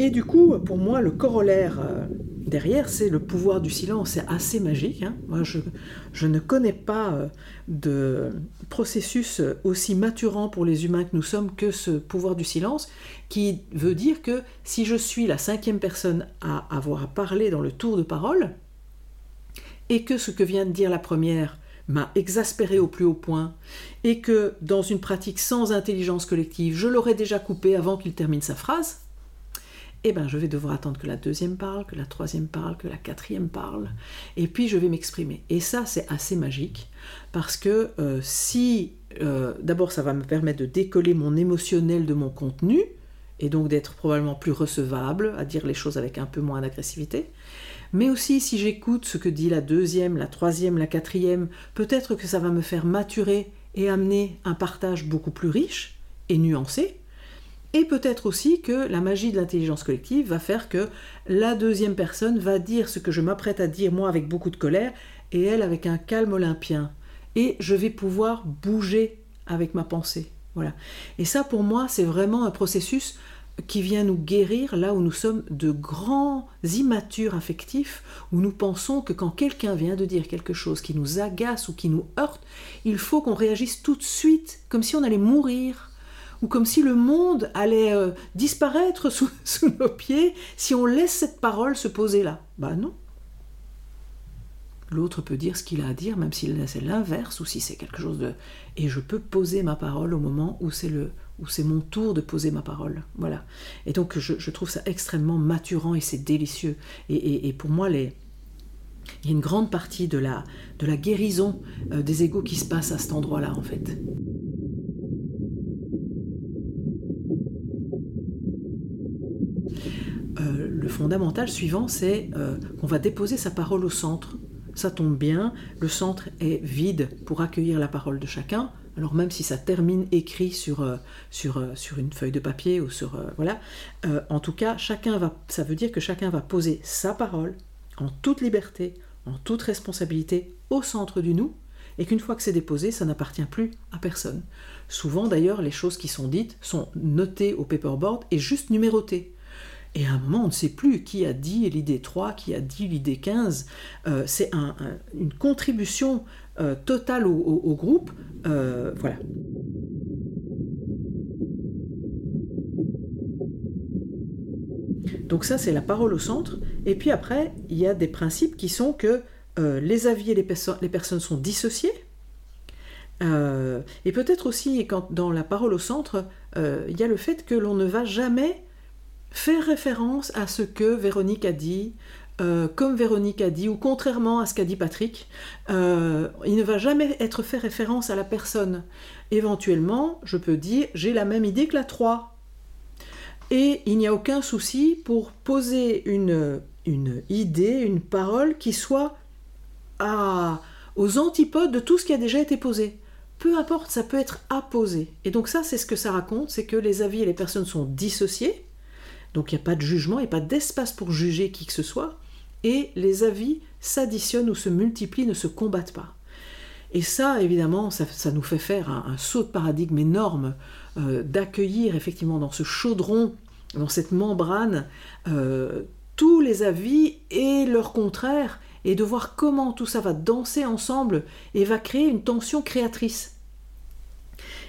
Et du coup, pour moi, le corollaire euh, derrière, c'est le pouvoir du silence. C'est assez magique. Hein. Moi, je, ne connais pas euh, de processus aussi maturant pour les humains que nous sommes que ce pouvoir du silence, qui veut dire que si je suis la cinquième personne à avoir parlé dans le tour de parole, et que ce que vient de dire la première m'a exaspéré au plus haut point, et que dans une pratique sans intelligence collective, je l'aurais déjà coupé avant qu'il termine sa phrase, eh ben, je vais devoir attendre que la deuxième parle, que la troisième parle, que la quatrième parle, et puis je vais m'exprimer. Et ça, c'est assez magique, parce que euh, si, euh, d'abord, ça va me permettre de décoller mon émotionnel de mon contenu, et donc d'être probablement plus recevable, à dire les choses avec un peu moins d'agressivité, mais aussi si j'écoute ce que dit la deuxième, la troisième, la quatrième, peut-être que ça va me faire maturer et amener un partage beaucoup plus riche et nuancé, et peut-être aussi que la magie de l'intelligence collective va faire que la deuxième personne va dire ce que je m'apprête à dire moi avec beaucoup de colère et elle avec un calme olympien. Et je vais pouvoir bouger avec ma pensée. Voilà. Et ça pour moi c'est vraiment un processus qui vient nous guérir là où nous sommes de grands immatures affectifs, où nous pensons que quand quelqu'un vient de dire quelque chose qui nous agace ou qui nous heurte, il faut qu'on réagisse tout de suite, comme si on allait mourir ou comme si le monde allait euh, disparaître sous, nos pieds si on laisse cette parole se poser là. Bah non. L'autre peut dire ce qu'il a à dire, même si c'est l'inverse ou si c'est quelque chose de. Et je peux poser ma parole au moment où c'est le où c'est mon tour de poser ma parole. Voilà. Et donc je, trouve ça extrêmement maturant et c'est délicieux. Et, pour moi, les, il y a une grande partie de la, de la guérison euh, des égaux qui se passe à cet endroit-là, en fait. Le fondamental suivant, c'est euh, qu'on va déposer sa parole au centre. Ça tombe bien, le centre est vide pour accueillir la parole de chacun. Alors même si ça termine écrit sur, euh, sur, euh, sur une feuille de papier ou sur voilà, en tout cas, chacun va, ça veut dire que chacun va poser sa parole en toute liberté, en toute responsabilité au centre du nous, et qu'une fois que c'est déposé, ça n'appartient plus à personne. Souvent d'ailleurs, les choses qui sont dites sont notées au paperboard et juste numérotées. Et à un moment, on ne sait plus qui a dit l'idée 3, qui a dit l'idée 15. Euh, c'est une contribution euh, totale au, groupe. Euh, voilà. Donc ça, c'est la parole au centre. Et puis après, il y a des principes qui sont que les avis et les, les, personnes sont dissociés. et peut-être aussi, quand, dans la parole au centre, il y a le fait que l'on ne va jamais faire référence à ce que Véronique a dit, euh, comme Véronique a dit, ou contrairement à ce qu'a dit Patrick, euh, il ne va jamais être fait référence à la personne. Éventuellement, je peux dire, j'ai la même idée que la 3. Et il n'y a aucun souci pour poser une, une idée, une parole qui soit à, aux antipodes de tout ce qui a déjà été posé. Peu importe, ça peut être apposé. Et donc ça, c'est ce que ça raconte, c'est que les avis et les personnes sont dissociés, donc il n'y a pas de jugement, il n'y a pas d'espace pour juger qui que ce soit. Et les avis s'additionnent ou se multiplient, ne se combattent pas. Et ça, évidemment, ça, nous fait faire un, saut de paradigme énorme euh, d'accueillir effectivement dans ce chaudron, dans cette membrane, euh, tous les avis et leurs contraires, et de voir comment tout ça va danser ensemble et va créer une tension créatrice.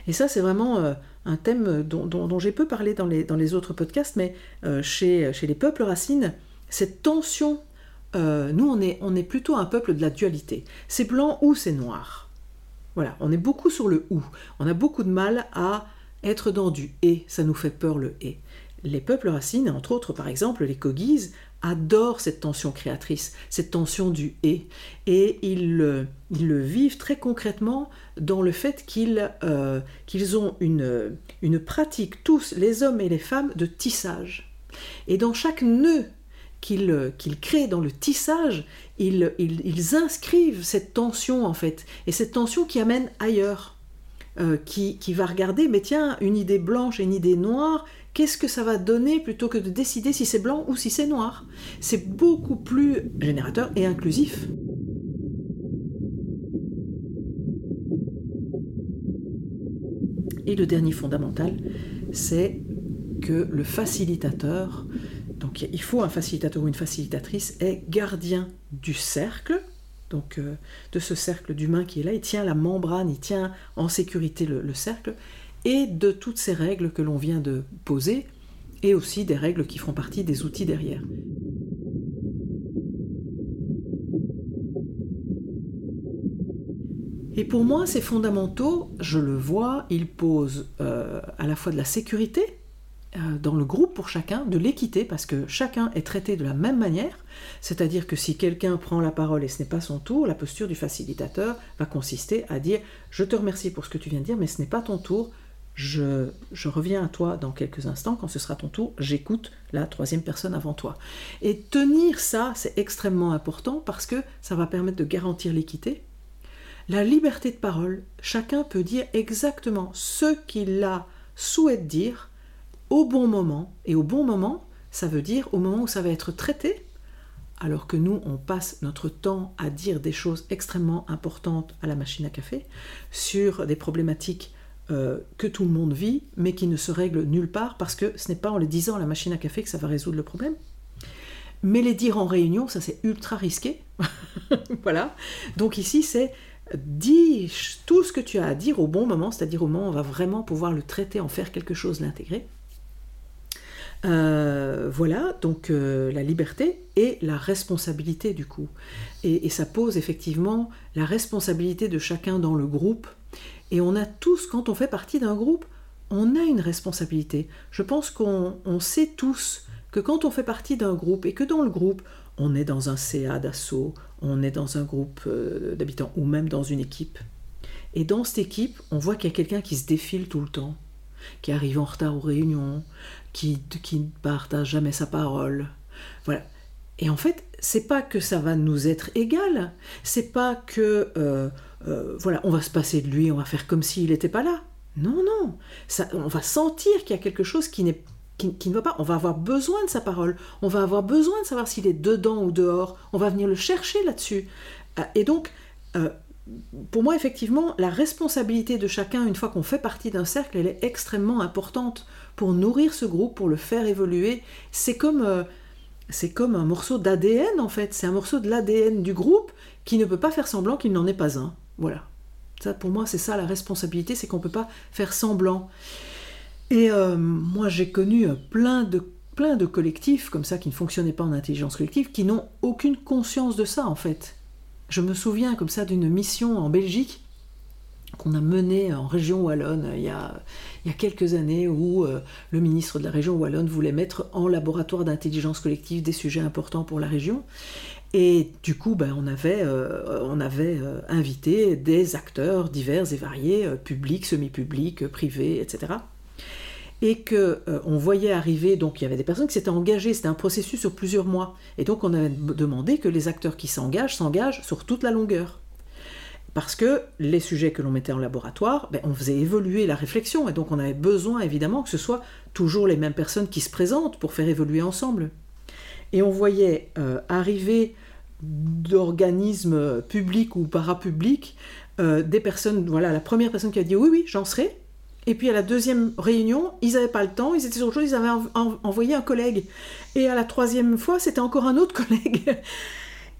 Et ça, c'est vraiment euh, un thème dont, j'ai peu parlé dans les, autres podcasts, mais euh, chez, les peuples racines, cette tension, euh, nous, on est, on est plutôt un peuple de la dualité. C'est blanc ou c'est noir. Voilà, on est beaucoup sur le ou. On a beaucoup de mal à être dans du et, ça nous fait peur le et. Les peuples racines, entre autres par exemple les Kogis, adorent cette tension créatrice, cette tension du et. Et ils, le vivent très concrètement dans le fait qu'ils euh, ont une, une pratique, tous les hommes et les femmes, de tissage. Et dans chaque nœud qu'ils créent dans le tissage, ils, ils, inscrivent cette tension en fait, et cette tension qui amène ailleurs. Euh, qui, qui, va regarder, mais tiens, une idée blanche et une idée noire, qu'est-ce que ça va donner plutôt que de décider si c'est blanc ou si c'est noir. C'est beaucoup plus générateur et inclusif. Et le dernier fondamental, c'est que le facilitateur, donc il faut un facilitateur ou une facilitatrice, est gardien du cercle, donc euh, de ce cercle d'humains qui est là, il tient la membrane, il tient en sécurité le cercle, et de toutes ces règles que l'on vient de poser, et aussi des règles qui font partie des outils derrière. Et pour moi, ces fondamentaux, je le vois, ils posent euh, à la fois de la sécurité euh, dans le groupe pour chacun, de l'équité, parce que chacun est traité de la même manière, c'est-à-dire que si quelqu'un prend la parole et ce n'est pas son tour, la posture du facilitateur va consister à dire je te remercie pour ce que tu viens de dire, mais ce n'est pas ton tour, je, reviens à toi dans quelques instants, quand ce sera ton tour, j'écoute la troisième personne avant toi. Et tenir ça, c'est extrêmement important parce que ça va permettre de garantir l'équité. La liberté de parole, chacun peut dire exactement ce qu'il a souhaite dire au bon moment. Et au bon moment, ça veut dire au moment où ça va être traité, alors que nous, on passe notre temps à dire des choses extrêmement importantes à la machine à café sur des problématiques euh, que tout le monde vit, mais qui ne se règle nulle part parce que ce n'est pas en les disant à la machine à café que ça va résoudre le problème. Mais les dire en réunion, ça c'est ultra risqué. voilà. Donc ici, c'est dis tout ce que tu as à dire au bon moment, c'est-à-dire au moment où on va vraiment pouvoir le traiter, en faire quelque chose, l'intégrer. Euh, voilà, donc euh, la liberté et la responsabilité du coup. et, ça pose effectivement la responsabilité de chacun dans le groupe et on a tous, quand on fait partie d'un groupe, on a une responsabilité. Je pense qu'on sait tous que quand on fait partie d'un groupe et que dans le groupe, on est dans un CA d'assaut, on est dans un groupe euh, d'habitants ou même dans une équipe. Et dans cette équipe, on voit qu'il y a quelqu'un qui se défile tout le temps, qui arrive en retard aux réunions, qui, qui ne partage jamais sa parole. Voilà. Et en fait, c'est pas que ça va nous être égal, c'est pas que euh, euh, voilà, on va se passer de lui, on va faire comme s'il n'était pas là. Non, non, ça, on va sentir qu'il y a quelque chose qui, qui, ne va pas. On va avoir besoin de sa parole, on va avoir besoin de savoir s'il est dedans ou dehors, on va venir le chercher là-dessus. Euh, et donc, pour moi, effectivement, la responsabilité de chacun, une fois qu'on fait partie d'un cercle, elle est extrêmement importante pour nourrir ce groupe, pour le faire évoluer. C'est comme c'est comme un morceau d'ADN en fait, c'est un morceau de l'ADN du groupe qui ne peut pas faire semblant qu'il n'en est pas un. Voilà. Ça, pour moi, c'est ça la responsabilité, c'est qu'on ne peut pas faire semblant. Et euh, moi, j'ai connu plein de, plein de collectifs comme ça qui ne fonctionnaient pas en intelligence collective, qui n'ont aucune conscience de ça en fait. Je me souviens comme ça d'une mission en Belgique qu'on a mené en région wallonne il y a, il y a quelques années où euh, le ministre de la région wallonne voulait mettre en laboratoire d'intelligence collective des sujets importants pour la région. Et du coup, ben, on avait, euh, euh, invité des acteurs divers et variés, publics, semi-publics, privés, etc. Et que on voyait arriver, donc il y avait des personnes qui s'étaient engagées, c'était un processus sur plusieurs mois. Et donc on avait demandé que les acteurs qui s'engagent s'engagent sur toute la longueur. Parce que les sujets que l'on mettait en laboratoire, ben, on faisait évoluer la réflexion, et donc on avait besoin évidemment que ce soit toujours les mêmes personnes qui se présentent pour faire évoluer ensemble. Et on voyait euh, arriver d'organismes publics ou parapublics euh, des personnes, voilà, la première personne qui a dit oui, oui, j'en serai. Et puis à la deuxième réunion, ils n'avaient pas le temps, ils étaient sur autre chose, ils avaient envoyé un collègue. Et à la troisième fois, c'était encore un autre collègue.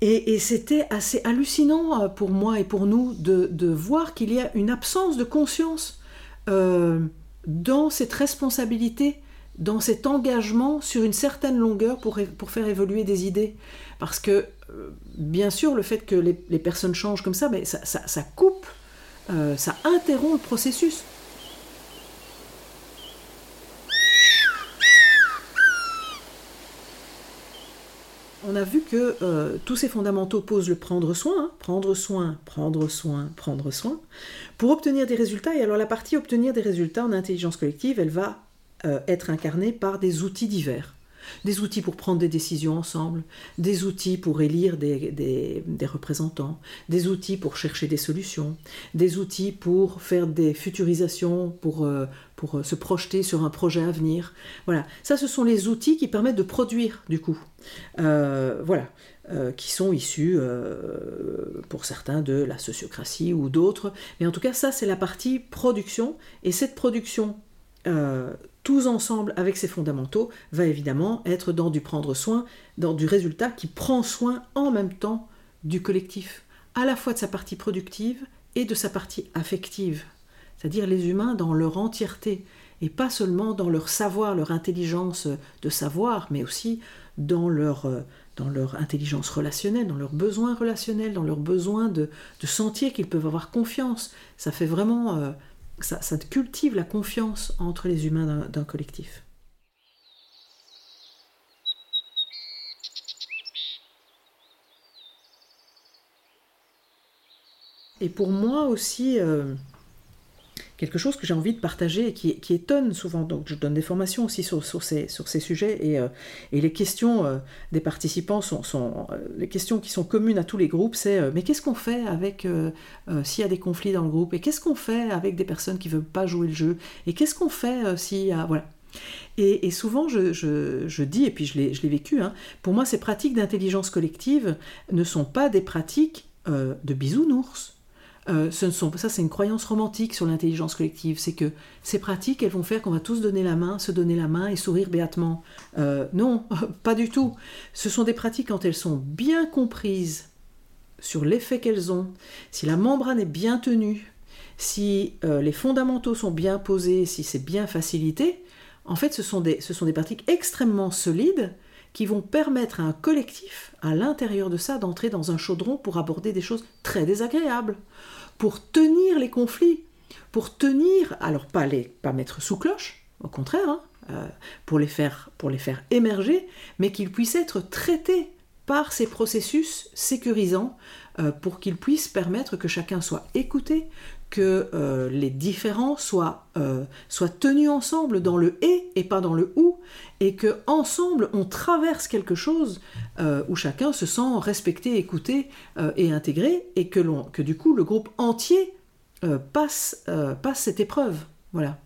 Et, c'était assez hallucinant euh, pour moi et pour nous de, voir qu'il y a une absence de conscience dans cette responsabilité, dans cet engagement sur une certaine longueur pour, pour faire évoluer des idées. Parce que, euh, bien sûr, le fait que les, personnes changent comme ça, mais ça, ça, coupe, ça interrompt le processus. on a vu que euh, tous ces fondamentaux posent le prendre soin, hein. prendre soin, prendre soin, prendre soin, pour obtenir des résultats. Et alors la partie obtenir des résultats en intelligence collective, elle va euh, être incarnée par des outils divers des outils pour prendre des décisions ensemble, des outils pour élire des, représentants, des outils pour chercher des solutions, des outils pour faire des futurisations, pour, euh, euh, se projeter sur un projet à venir. Voilà, ça ce sont les outils qui permettent de produire du coup. Voilà. qui sont issus, pour certains, de la sociocratie ou d'autres. Mais en tout cas, ça, c'est la partie production. Et cette production tous ensemble avec ces fondamentaux, va évidemment être dans du prendre soin, dans du résultat qui prend soin en même temps du collectif, à la fois de sa partie productive et de sa partie affective, c'est-à-dire les humains dans leur entièreté, et pas seulement dans leur savoir, leur intelligence de savoir, mais aussi dans leur, dans leur intelligence relationnelle, dans leurs besoins relationnels, dans leur besoin de, de sentir qu'ils peuvent avoir confiance. Ça fait vraiment euh, ça, cultive la confiance entre les humains d'un collectif. Et pour moi aussi, euh, quelque chose que j'ai envie de partager et qui, étonne souvent. Donc, je donne des formations aussi sur, ces, sur ces, sujets et, euh, et, les questions euh, des participants sont, euh, les questions qui sont communes à tous les groupes. C'est mais qu'est-ce qu'on fait avec s'il y a des conflits dans le groupe et qu'est-ce qu'on fait avec des personnes qui veulent pas jouer le jeu et qu'est-ce qu'on fait s'il y a voilà. Et, souvent, je, je, je, dis, et puis je l'ai vécu, hein, pour moi, ces pratiques d'intelligence collective ne sont pas des pratiques de bisounours euh, ce sont, ça, c'est une croyance romantique sur l'intelligence collective. C'est que ces pratiques, elles vont faire qu'on va tous donner la main, se donner la main et sourire béatement. Euh, non, pas du tout. Ce sont des pratiques quand elles sont bien comprises sur l'effet qu'elles ont, si la membrane est bien tenue, si euh, les fondamentaux sont bien posés, si c'est bien facilité. En fait, ce sont, des, ce sont des pratiques extrêmement solides qui vont permettre à un collectif, à l'intérieur de ça, d'entrer dans un chaudron pour aborder des choses très désagréables pour tenir les conflits, pour tenir, alors pas les pas mettre sous cloche, au contraire, hein, euh, pour, les faire, émerger, mais qu'ils puissent être traités par ces processus sécurisants euh, pour qu'ils puissent permettre que chacun soit écouté, que euh, les différents soient, soient tenus ensemble dans le et et pas dans le ou, et que ensemble on traverse quelque chose où chacun se sent respecté, écouté et intégré, et que, que du coup le groupe entier passe, cette épreuve. Voilà.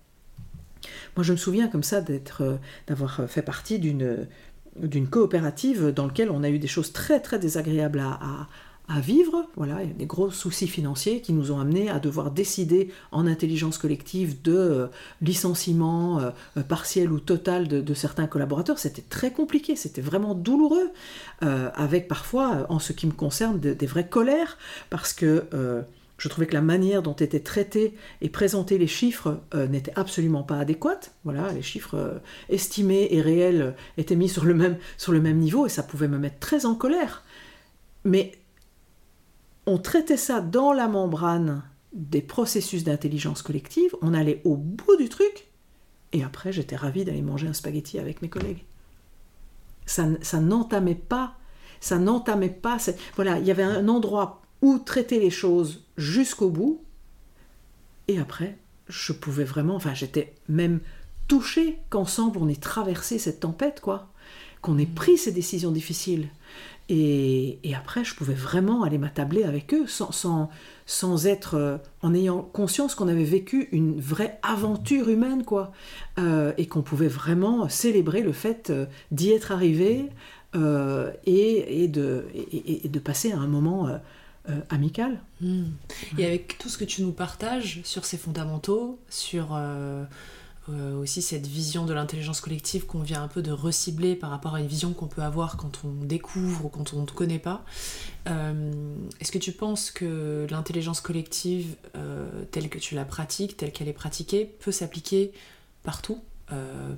Moi, je me souviens comme ça d'être, d'avoir fait partie d'une d'une coopérative dans laquelle on a eu des choses très très désagréables à, vivre. Voilà, il y a des gros soucis financiers qui nous ont amenés à devoir décider en intelligence collective de euh, licenciement euh, euh, partiel ou total de, certains collaborateurs. C'était très compliqué, c'était vraiment douloureux, avec parfois, en ce qui me concerne, des vraies colères, parce que je trouvais que la manière dont étaient traités et présentés les chiffres n'était absolument pas adéquate. Voilà, les chiffres estimés et réels étaient mis sur le, même, sur le même niveau et ça pouvait me mettre très en colère. Mais on traitait ça dans la membrane des processus d'intelligence collective, on allait au bout du truc, et après j'étais ravie d'aller manger un spaghetti avec mes collègues. Ça, ça n'entamait pas, ça n'entamait pas. Voilà, il y avait un endroit ou traiter les choses jusqu'au bout. Et après, je pouvais vraiment, enfin j'étais même touchée qu'ensemble on ait traversé cette tempête, quoi, qu'on ait pris ces décisions difficiles. Et, après, je pouvais vraiment aller m'attabler avec eux sans, sans, sans être, euh, en ayant conscience qu'on avait vécu une vraie aventure humaine, quoi, euh, et qu'on pouvait vraiment célébrer le fait euh, d'y être arrivé et, et, de, de passer à un moment amical. Hmm. Et avec tout ce que tu nous partages sur ces fondamentaux, sur euh, euh, aussi cette vision de l'intelligence collective qu'on vient un peu de recibler par rapport à une vision qu'on peut avoir quand on découvre ou quand on ne connaît pas. Euh, est-ce que tu penses que l'intelligence collective, telle que tu la pratiques, telle qu'elle est pratiquée, peut s'appliquer partout?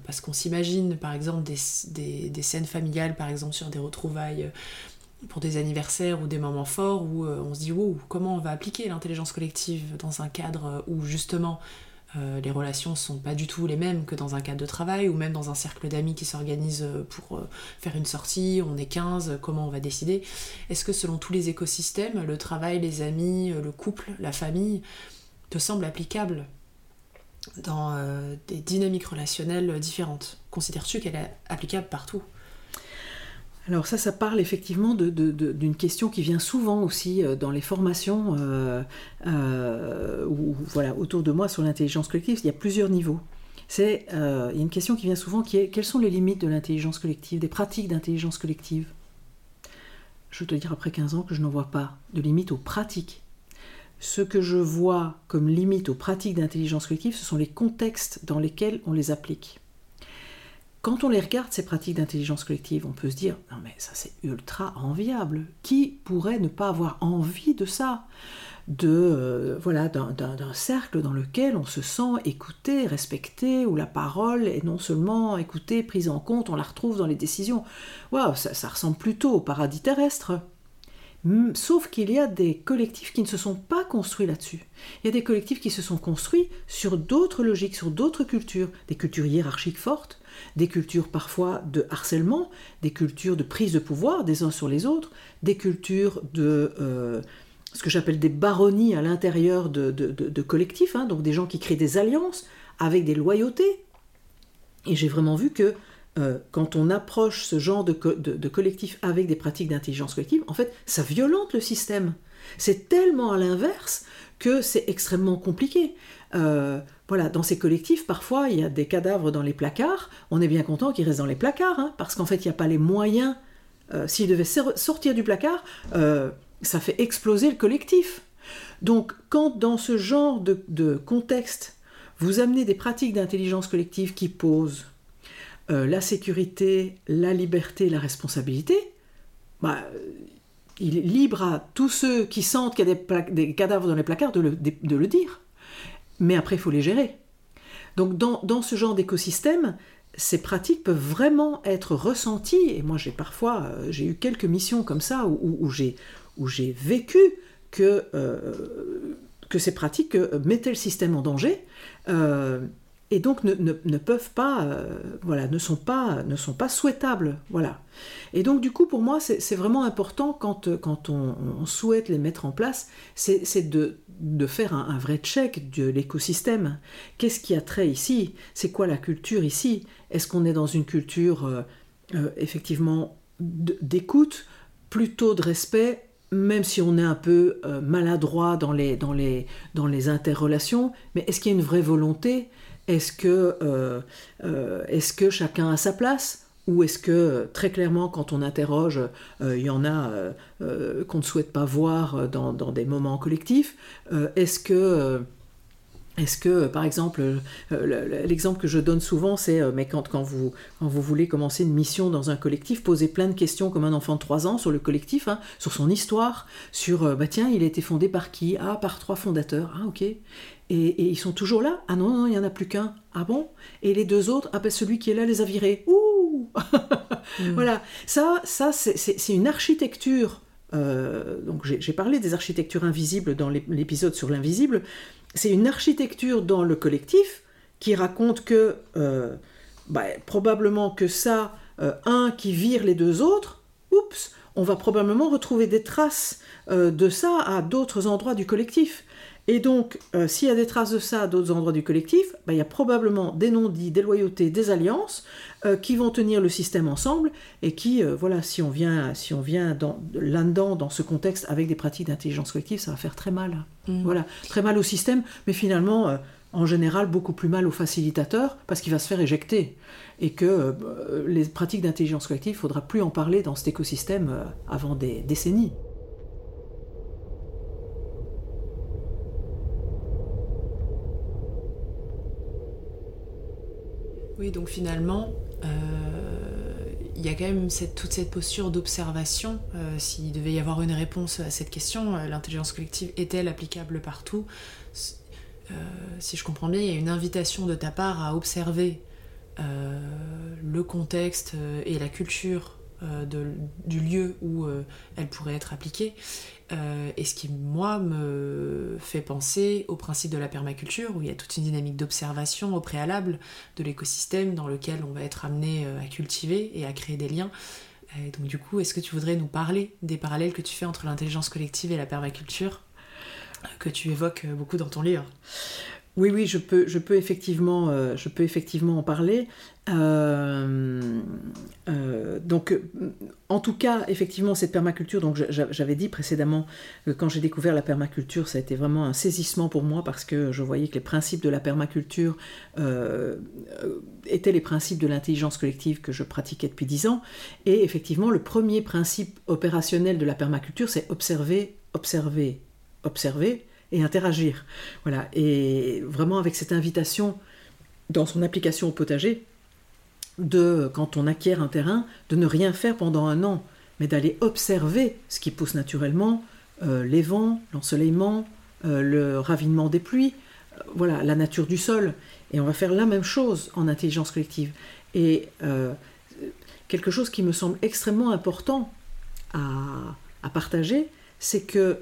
Parce qu'on s'imagine par exemple des, des, scènes familiales, par exemple sur des retrouvailles pour des anniversaires ou des moments forts où on se dit wow, comment on va appliquer l'intelligence collective dans un cadre où justement euh, les relations sont pas du tout les mêmes que dans un cadre de travail ou même dans un cercle d'amis qui s'organise euh, pour euh, faire une sortie, on est 15, comment on va décider? Est-ce que selon tous les écosystèmes, le travail, les amis, le couple, la famille te semble applicable dans des dynamiques relationnelles différentes? Considères-tu qu'elle est applicable partout? Alors ça, ça parle effectivement d'une question qui vient souvent aussi euh, dans les formations euh, euh, voilà, autour de moi sur l'intelligence collective. Il y a plusieurs niveaux. C'est il y a une question qui vient souvent qui est quelles sont les limites de l'intelligence collective, des pratiques d'intelligence collective? Je veux te dire après 15 ans que je n'en vois pas de limite aux pratiques. Ce que je vois comme limite aux pratiques d'intelligence collective, ce sont les contextes dans lesquels on les applique. Quand on les regarde, ces pratiques d'intelligence collective, on peut se dire, non mais ça c'est ultra enviable. Qui pourrait ne pas avoir envie de ça? De euh, voilà d'un cercle dans lequel on se sent écouté, respecté, où la parole est non seulement écoutée, prise en compte, on la retrouve dans les décisions. Waouh, ça, ça ressemble plutôt au paradis terrestre. Sauf qu'il y a des collectifs qui ne se sont pas construits là-dessus. Il y a des collectifs qui se sont construits sur d'autres logiques, sur d'autres cultures, des cultures hiérarchiques fortes, des cultures parfois de harcèlement, des cultures de prise de pouvoir des uns sur les autres, des cultures de euh, ce que j'appelle des baronnies à l'intérieur de, collectifs, hein, donc des gens qui créent des alliances avec des loyautés. Et j'ai vraiment vu que euh, quand on approche ce genre de, de collectif avec des pratiques d'intelligence collective, en fait, ça violente le système. C'est tellement à l'inverse que c'est extrêmement compliqué. Euh, voilà, dans ces collectifs, parfois, il y a des cadavres dans les placards. On est bien content qu'ils restent dans les placards, hein, parce qu'en fait, il n'y a pas les moyens. Euh, s'ils devaient sortir du placard, euh, ça fait exploser le collectif. Donc, quand dans ce genre de, contexte, vous amenez des pratiques d'intelligence collective qui posent la sécurité, la liberté, la responsabilité, bah, il est libre à tous ceux qui sentent qu'il y a des, cadavres dans les placards de le dire. Mais après il faut les gérer. Donc dans, ce genre d'écosystème, ces pratiques peuvent vraiment être ressenties, et moi j'ai parfois, euh, j'ai eu quelques missions comme ça où, j'ai, vécu que, euh, que ces pratiques euh, mettaient le système en danger et donc ne, peuvent pas, euh, voilà, ne sont pas, ne sont pas souhaitables, voilà. Et donc du coup, pour moi, c'est vraiment important quand, quand on, souhaite les mettre en place, c'est de, de, faire un, vrai check de l'écosystème. Qu'est-ce qui a trait ici? C'est quoi la culture ici? Est-ce qu'on est dans une culture euh, euh, effectivement d'écoute, plutôt de respect même si on est un peu maladroit dans les, dans les, dans les interrelations, mais est-ce qu'il y a une vraie volonté? Est-ce que, euh, euh, est que chacun a sa place? Ou est-ce que très clairement quand on interroge, euh, il y en a qu'on ne souhaite pas voir dans, des moments collectifs Est-ce que est-ce par exemple, l'exemple que je donne souvent, c'est mais quand, quand, vous, quand vous voulez commencer une mission dans un collectif, posez plein de questions comme un enfant de 3 ans sur le collectif, hein, sur son histoire, sur, bah tiens, il a été fondé par qui? Ah, par trois fondateurs. Ah, ok. Et, ils sont toujours là Ah non, non, il n'y en a plus qu'un. Ah bon? Et les deux autres Ah ben celui qui est là les a virés. Ouh mm. Voilà, ça, ça c'est une architecture. Euh, donc j'ai parlé des architectures invisibles dans l'épisode sur l'invisible. C'est une architecture dans le collectif qui raconte que euh, bah, probablement que ça, euh, un qui vire les deux autres, oups, on va probablement retrouver des traces de ça à d'autres endroits du collectif. Et donc, euh, s'il y a des traces de ça à d'autres endroits du collectif, bah, il y a probablement des non-dits, des loyautés, des alliances euh, qui vont tenir le système ensemble et qui, euh, voilà, si on vient, si on vient là-dedans, dans ce contexte, avec des pratiques d'intelligence collective, ça va faire très mal. Mm. Voilà, très mal au système, mais finalement, en général, beaucoup plus mal au facilitateur parce qu'il va se faire éjecter. Et que les pratiques d'intelligence collective, il ne faudra plus en parler dans cet écosystème avant des décennies. Donc finalement, il y a quand même toute cette posture d'observation. S'il devait y avoir une réponse à cette question, l'intelligence collective est-elle applicable partout? Si je comprends bien, il y a une invitation de ta part à observer le contexte et la culture euh, du lieu où euh, elle pourrait être appliquée. Euh, et ce qui, moi, me fait penser au principe de la permaculture, où il y a toute une dynamique d'observation au préalable de l'écosystème dans lequel on va être amené à cultiver et à créer des liens. donc du coup, est-ce que tu voudrais nous parler des parallèles que tu fais entre l'intelligence collective et la permaculture, que tu évoques beaucoup dans ton livre? Oui, oui, je peux, je peux, effectivement, euh, en parler. Euh, euh, donc, en tout cas, effectivement, cette permaculture, donc j'avais dit précédemment que quand j'ai découvert la permaculture, ça a été vraiment un saisissement pour moi parce que je voyais que les principes de la permaculture étaient les principes de l'intelligence collective que je pratiquais depuis dix ans. Et effectivement, le premier principe opérationnel de la permaculture, c'est observer, observer, observer et interagir. Voilà. Et vraiment avec cette invitation dans son application au potager, de, quand on acquiert un terrain, de ne rien faire pendant un an, mais d'aller observer ce qui pousse naturellement, euh, les vents, l'ensoleillement, euh, le ravinement des pluies, euh, voilà, la nature du sol. Et on va faire la même chose en intelligence collective. Et quelque chose qui me semble extrêmement important à, à partager, c'est que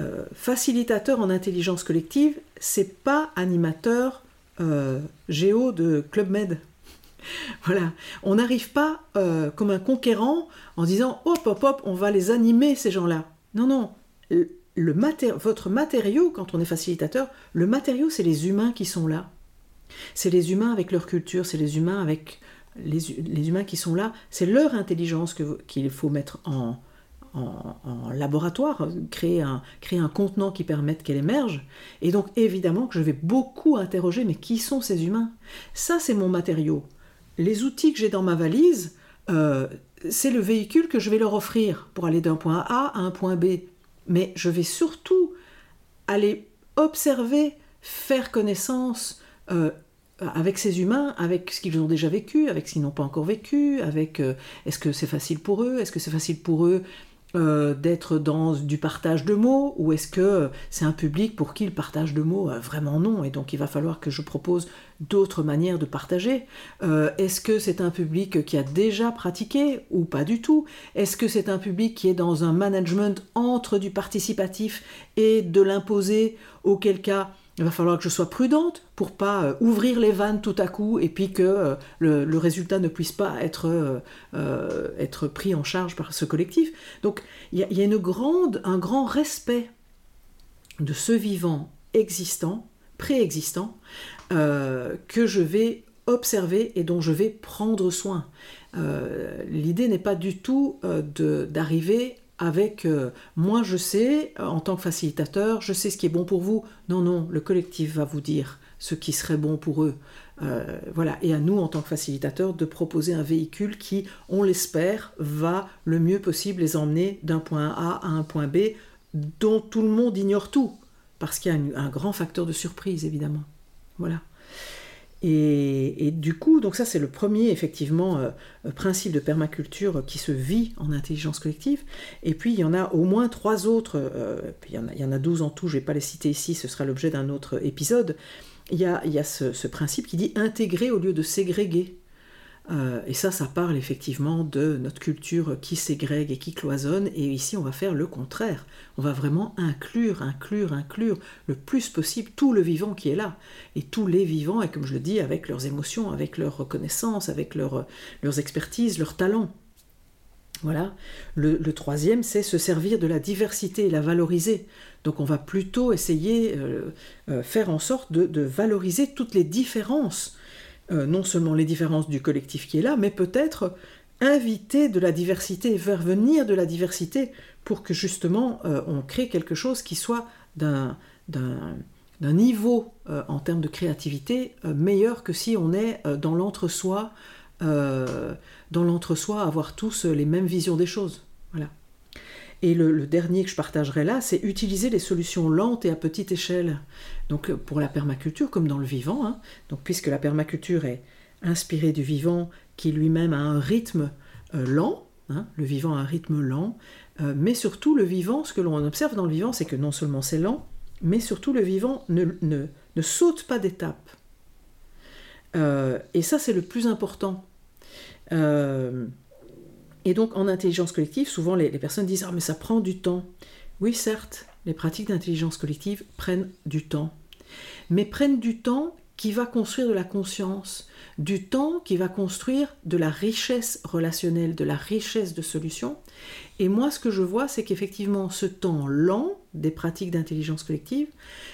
euh, facilitateur en intelligence collective, c'est pas animateur euh, géo de Club Med. voilà, on n'arrive pas euh, comme un conquérant en disant hop hop hop, on va les animer ces gens-là. Non non, le, votre matériau quand on est facilitateur, le matériau c'est les humains qui sont là. C'est les humains avec leur culture, c'est les humains avec les, humains qui sont là, c'est leur intelligence qu'il faut mettre en, en, laboratoire, créer un, créer un contenant qui permette qu'elle émerge. Et donc évidemment que je vais beaucoup interroger, mais qui sont ces humains? Ça, c'est mon matériau. Les outils que j'ai dans ma valise, euh, c'est le véhicule que je vais leur offrir pour aller d'un point A à un point B. Mais je vais surtout aller observer, faire connaissance euh, avec ces humains, avec ce qu'ils ont déjà vécu, avec ce qu'ils n'ont pas encore vécu, avec euh, est-ce que c'est facile pour eux, est-ce que c'est facile pour eux euh, d'être dans du partage de mots ou est-ce que c'est un public pour qui le partage de mots vraiment non et donc il va falloir que je propose d'autres manières de partager. Euh, Est-ce que c'est un public qui a déjà pratiqué ou pas du tout? Est-ce que c'est un public qui est dans un management entre du participatif et de l'imposer auquel cas il va falloir que je sois prudente pour pas euh, ouvrir les vannes tout à coup et puis que euh, le, résultat ne puisse pas être, euh, être pris en charge par ce collectif. Donc il y a, une grande, un grand respect de ce vivant existant, préexistant, que je vais observer et dont je vais prendre soin. L'idée n'est pas du tout d'arriver avec euh, moi je sais, euh, en tant que facilitateur, je sais ce qui est bon pour vous. Non, non, le collectif va vous dire ce qui serait bon pour eux. Euh, voilà, et à nous, en tant que facilitateurs, de proposer un véhicule qui, on l'espère, va le mieux possible les emmener d'un point A à un point B, dont tout le monde ignore tout, parce qu'il y a un grand facteur de surprise, évidemment. Voilà. Et, du coup, donc ça c'est le premier effectivement euh, principe de permaculture qui se vit en intelligence collective. Et puis il y en a au moins trois autres, euh, il, y en a, il y en tout, je ne vais pas les citer ici, ce sera l'objet d'un autre épisode. Il y a, il y a ce, ce, principe qui dit intégrer au lieu de ségréguer. Euh, et ça, ça parle effectivement de notre culture qui ségrègue et qui cloisonne. Et ici, on va faire le contraire. On va vraiment inclure, inclure, inclure le plus possible tout le vivant qui est là. Et tous les vivants, et comme je le dis, avec leurs émotions, avec leur reconnaissance, avec leurs expertises, leurs talents. Voilà. Le, troisième, c'est se servir de la diversité et la valoriser. Donc on va plutôt essayer, euh, euh, faire en sorte de valoriser toutes les différences euh, non seulement les différences du collectif qui est là, mais peut-être inviter de la diversité, faire venir de la diversité pour que justement euh, on crée quelque chose qui soit d'un niveau euh, en termes de créativité meilleur que si on est dans l'entre-soi, dans l'entre-soi, avoir tous les mêmes visions des choses. Voilà. Et le, dernier que je partagerai là, c'est utiliser les solutions lentes et à petite échelle. Donc euh, pour la permaculture, comme dans le vivant, hein, donc puisque la permaculture est inspiré du vivant qui lui-même a un rythme euh, lent, hein, le vivant a un rythme lent, euh, mais surtout le vivant, ce que l'on observe dans le vivant, c'est que non seulement c'est lent, mais surtout le vivant ne, ne, saute pas d'étape. Et ça, c'est le plus important. Et donc, en intelligence collective, souvent les, personnes disent Ah, mais ça prend du temps. Oui, certes, les pratiques d'intelligence collective prennent du temps, mais prennent du temps qui va construire de la conscience, du temps qui va construire de la richesse relationnelle, de la richesse de solutions. Et moi, ce que je vois, c'est qu'effectivement, ce temps lent des pratiques d'intelligence collective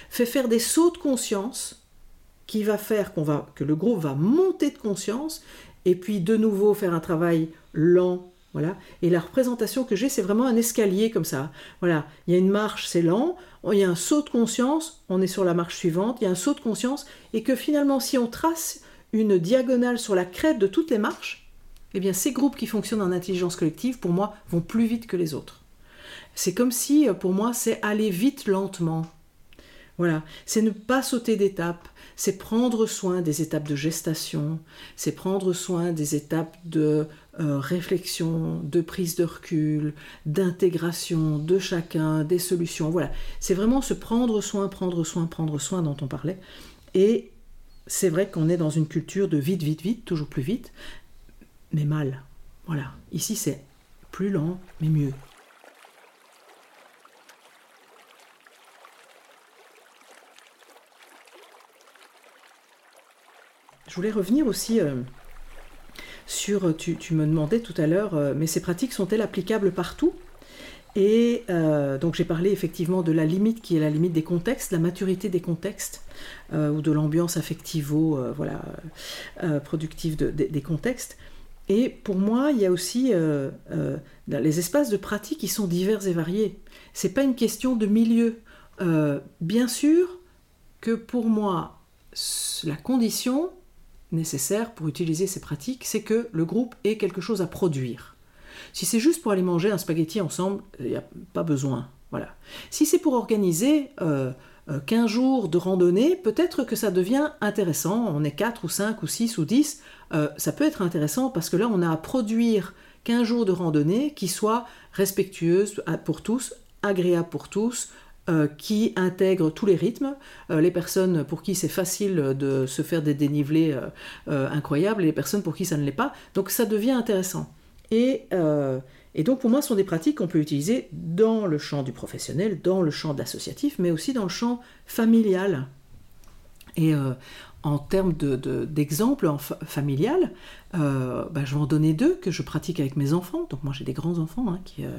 fait faire des sauts de conscience qui va faire va, que le groupe va monter de conscience et puis de nouveau faire un travail lent voilà. Et la représentation que j'ai, c'est vraiment un escalier comme ça. Voilà. Il y a une marche, c'est lent. Il y a un saut de conscience. On est sur la marche suivante. Il y a un saut de conscience. Et que finalement, si on trace une diagonale sur la crête de toutes les marches, eh bien, ces groupes qui fonctionnent en intelligence collective, pour moi, vont plus vite que les autres. C'est comme si, pour moi, c'est aller vite lentement. Voilà. C'est ne pas sauter d'étape c'est prendre soin des étapes de gestation, c'est prendre soin des étapes de euh, réflexion, de prise de recul, d'intégration de chacun, des solutions. Voilà, c'est vraiment se prendre soin, prendre soin, prendre soin dont on parlait. Et c'est vrai qu'on est dans une culture de vite, vite, vite, toujours plus vite, mais mal. Voilà, ici c'est plus lent, mais mieux. Je voulais revenir aussi euh, sur, euh, tu, me demandais tout à l'heure, euh, mais ces pratiques sont-elles applicables partout? Et donc j'ai parlé effectivement de la limite qui est la limite des contextes, la maturité des contextes ou de l'ambiance affectivo, voilà, productive des contextes. Et pour moi, il y a aussi les espaces de pratique qui sont divers et variés. C'est pas une question de milieu. bien sûr que pour moi, la condition, nécessaire pour utiliser ces pratiques, c'est que le groupe ait quelque chose à produire. Si c'est juste pour aller manger un spaghetti ensemble, il n'y a pas besoin. Voilà. Si c'est pour organiser euh, 15 euh, jours de randonnée, peut-être que ça devient intéressant. On est 4 ou 5 ou 6 ou 10. Euh, ça peut être intéressant parce que là, on a à produire 15 jours de randonnée qui soient respectueuses pour tous, agréables pour tous, euh, qui intègre tous les rythmes, euh, les personnes pour qui c'est facile de se faire des dénivelés euh, incroyables et les personnes pour qui ça ne l'est pas. Donc ça devient intéressant. Et, donc pour moi, ce sont des pratiques qu'on peut utiliser dans le champ du professionnel, dans le champ de l'associatif, mais aussi dans le champ familial. Et en termes d'exemples de, familial, euh, bah, je vais en donner deux que je pratique avec mes enfants. Donc moi j'ai des grands enfants hein, qui, euh,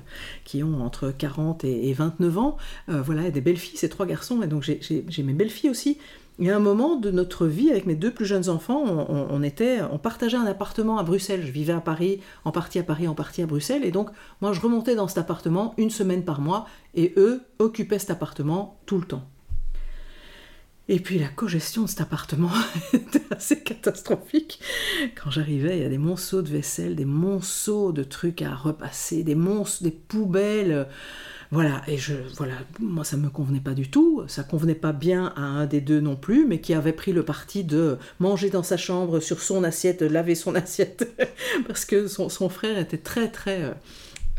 qui ont entre 40 et, 29 ans. Euh, voilà, et des belles filles, c'est trois garçons, et donc j'ai mes belles filles aussi. Il y a un moment de notre vie avec mes deux plus jeunes enfants, on, on partageait un appartement à Bruxelles. Je vivais à Paris, en partie à Paris, en partie à Bruxelles, et donc moi je remontais dans cet appartement une semaine par mois, et eux occupaient cet appartement tout le temps. Et puis la cogestion de cet appartement était assez catastrophique. Quand j'arrivais, il y a des monceaux de vaisselle, des monceaux de trucs à repasser, des monstres, des poubelles. Voilà, et je, voilà, moi ça me convenait pas du tout, ça convenait pas bien à un des deux non plus, mais qui avait pris le parti de manger dans sa chambre sur son assiette, laver son assiette, parce que son, frère était très très euh,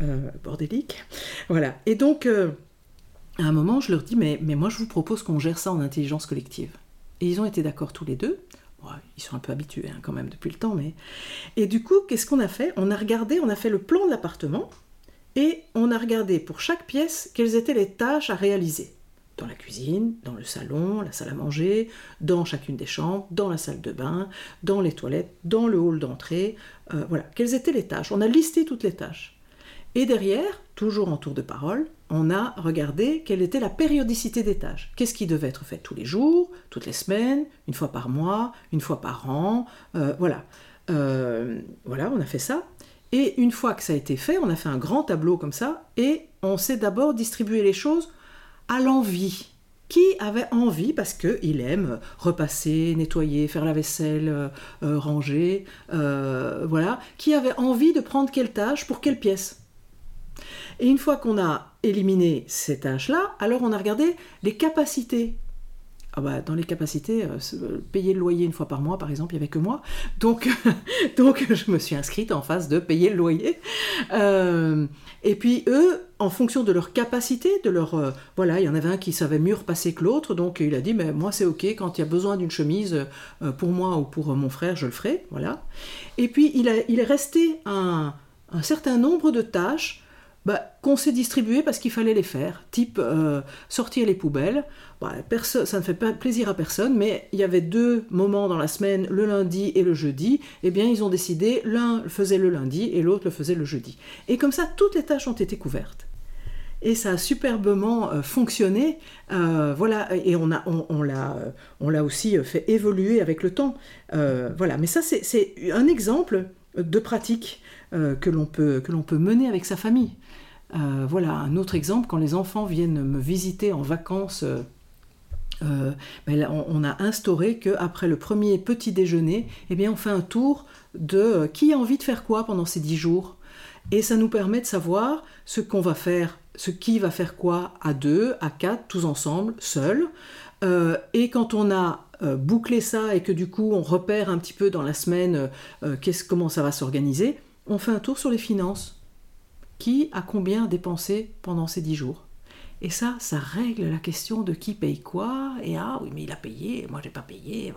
euh, bordélique. Voilà, et donc euh, à un moment, je leur dis, mais, mais moi, je vous propose qu'on gère ça en intelligence collective. Et ils ont été d'accord tous les deux. ils sont un peu habitués hein, quand même depuis le temps, mais... Et du coup, qu'est-ce qu'on a fait? On a regardé, on a fait le plan de l'appartement, et on a regardé pour chaque pièce quelles étaient les tâches à réaliser. Dans la cuisine, dans le salon, la salle à manger, dans chacune des chambres, dans la salle de bain, dans les toilettes, dans le hall d'entrée. Euh, voilà, quelles étaient les tâches? On a listé toutes les tâches. Et derrière, toujours en tour de parole, on a regardé quelle était la périodicité des tâches. Qu'est-ce qui devait être fait tous les jours, toutes les semaines, une fois par mois, une fois par an, euh, voilà. Euh, voilà, on a fait ça. Et une fois que ça a été fait, on a fait un grand tableau comme ça, et on s'est d'abord distribué les choses à l'envie. Qui avait envie, parce qu'il aime repasser, nettoyer, faire la vaisselle, euh, ranger, voilà, qui avait envie de prendre quelle tâche pour quelle pièce et une fois qu'on a éliminé ces tâches-là, alors on a regardé les capacités. ah bah, dans les capacités, euh, payer le loyer une fois par mois, par exemple, il n'y avait que moi. Donc, donc je me suis inscrite en face de payer le loyer. Euh, et puis eux, en fonction de leur capacité, de leur... Euh, voilà, il y en avait un qui savait mieux repasser que l'autre, donc il a dit, mais moi c'est ok, quand il y a besoin d'une chemise pour moi ou pour mon frère, je le ferai. Voilà. Et puis il, a, il est resté un, un certain nombre de tâches bah, qu'on s'est distribué parce qu'il fallait les faire, type euh, sortir les poubelles. Bah, ça ne fait pas plaisir à personne, mais il y avait deux moments dans la semaine, le lundi et le jeudi. Eh bien, ils ont décidé, l'un le faisait le lundi et l'autre le faisait le jeudi. Et comme ça, toutes les tâches ont été couvertes. Et ça a superbement euh, fonctionné. Euh, voilà, et on, a, on, l'a, on aussi fait évoluer avec le temps. voilà, mais ça, c'est, un exemple de pratique que, l'on peut, que l'on peut mener avec sa famille. Euh, voilà, un autre exemple, quand les enfants viennent me visiter en vacances, euh, euh, ben on, a instauré qu'après le premier petit déjeuner, eh bien, on fait un tour de qui a envie de faire quoi pendant ces dix jours. Et ça nous permet de savoir ce qu'on va faire, ce qui va faire quoi à deux, à quatre, tous ensemble, seuls. et quand on a bouclé ça et que du coup on repère un petit peu dans la semaine comment ça va s'organiser, on fait un tour sur les finances qui a combien dépensé pendant ces dix jours? Et ça, ça règle la question de qui paye quoi, et ah oui, mais il a payé, moi j'ai pas payé.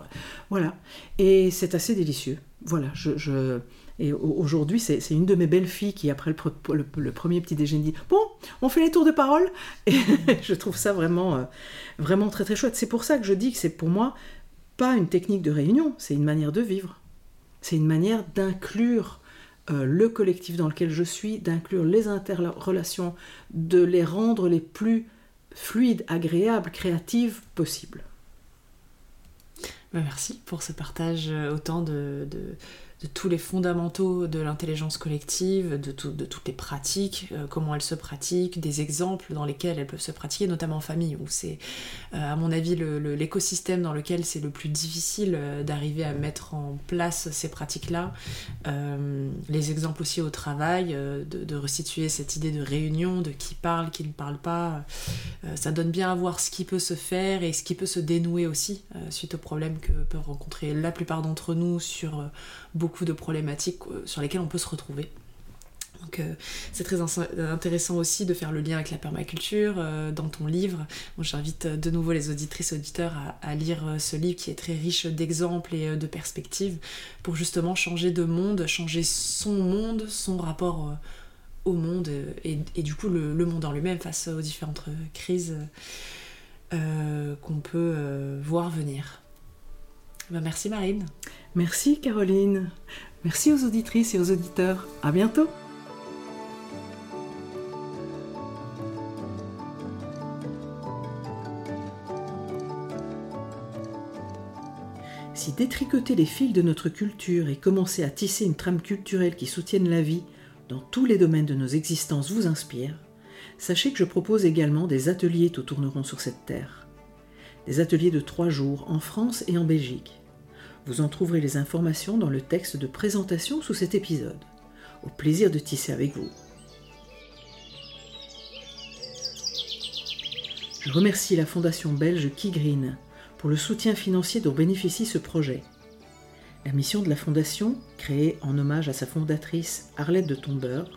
Voilà. Et c'est assez délicieux. Voilà, je. Et aujourd'hui, c'est une de mes belles filles qui, après le, premier petit déjeuner, dit Bon, on fait les tours de parole. Et je trouve ça vraiment, euh, vraiment très très chouette. C'est pour ça que je dis que c'est pour moi pas une technique de réunion, c'est une manière de vivre. C'est une manière d'inclure euh, le collectif dans lequel je suis, d'inclure les interrelations, de les rendre les plus fluides, agréables, créatives possibles. Bah, merci pour ce partage euh, autant de, de tous les fondamentaux de l'intelligence collective, de, de, toutes les pratiques, euh, comment elles se pratiquent, des exemples dans lesquels elles peuvent se pratiquer, notamment en famille, où c'est, euh, à mon avis, l'écosystème dans lequel c'est le plus difficile euh, d'arriver à mettre en place ces pratiques-là. les exemples aussi au travail, de, de, restituer cette idée de réunion, de qui parle, qui ne parle pas. ça donne bien à voir ce qui peut se faire et ce qui peut se dénouer aussi, suite aux problèmes que peuvent rencontrer la plupart d'entre nous sur beaucoup de problématiques euh, sur lesquelles on peut se retrouver. Donc euh, c'est très intéressant aussi de faire le lien avec la permaculture euh, dans ton livre. J'invite de nouveau les auditrices et auditeurs à, lire ce livre qui est très riche d'exemples et de perspectives pour justement changer de monde, changer son monde, son rapport au monde et, du coup le, monde en lui-même face aux différentes crises qu'on peut voir venir. Ben, merci Marine. Merci Caroline. Merci aux auditrices et aux auditeurs. À bientôt. Si détricoter les fils de notre culture et commencer à tisser une trame culturelle qui soutienne la vie dans tous les domaines de nos existences vous inspire, sachez que je propose également des ateliers tout tourneront sur cette terre. Des ateliers de trois jours en France et en Belgique vous en trouverez les informations dans le texte de présentation sous cet épisode. Au plaisir de tisser avec vous. Je remercie la fondation belge Kigreen pour le soutien financier dont bénéficie ce projet. La mission de la fondation, créée en hommage à sa fondatrice Arlette de Tombeur,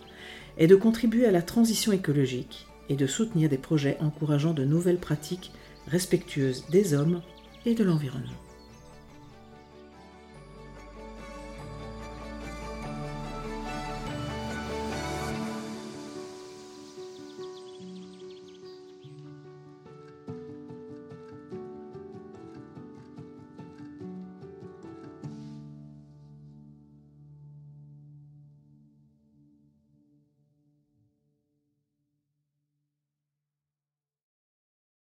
est de contribuer à la transition écologique et de soutenir des projets encourageant de nouvelles pratiques respectueuses des hommes et de l'environnement.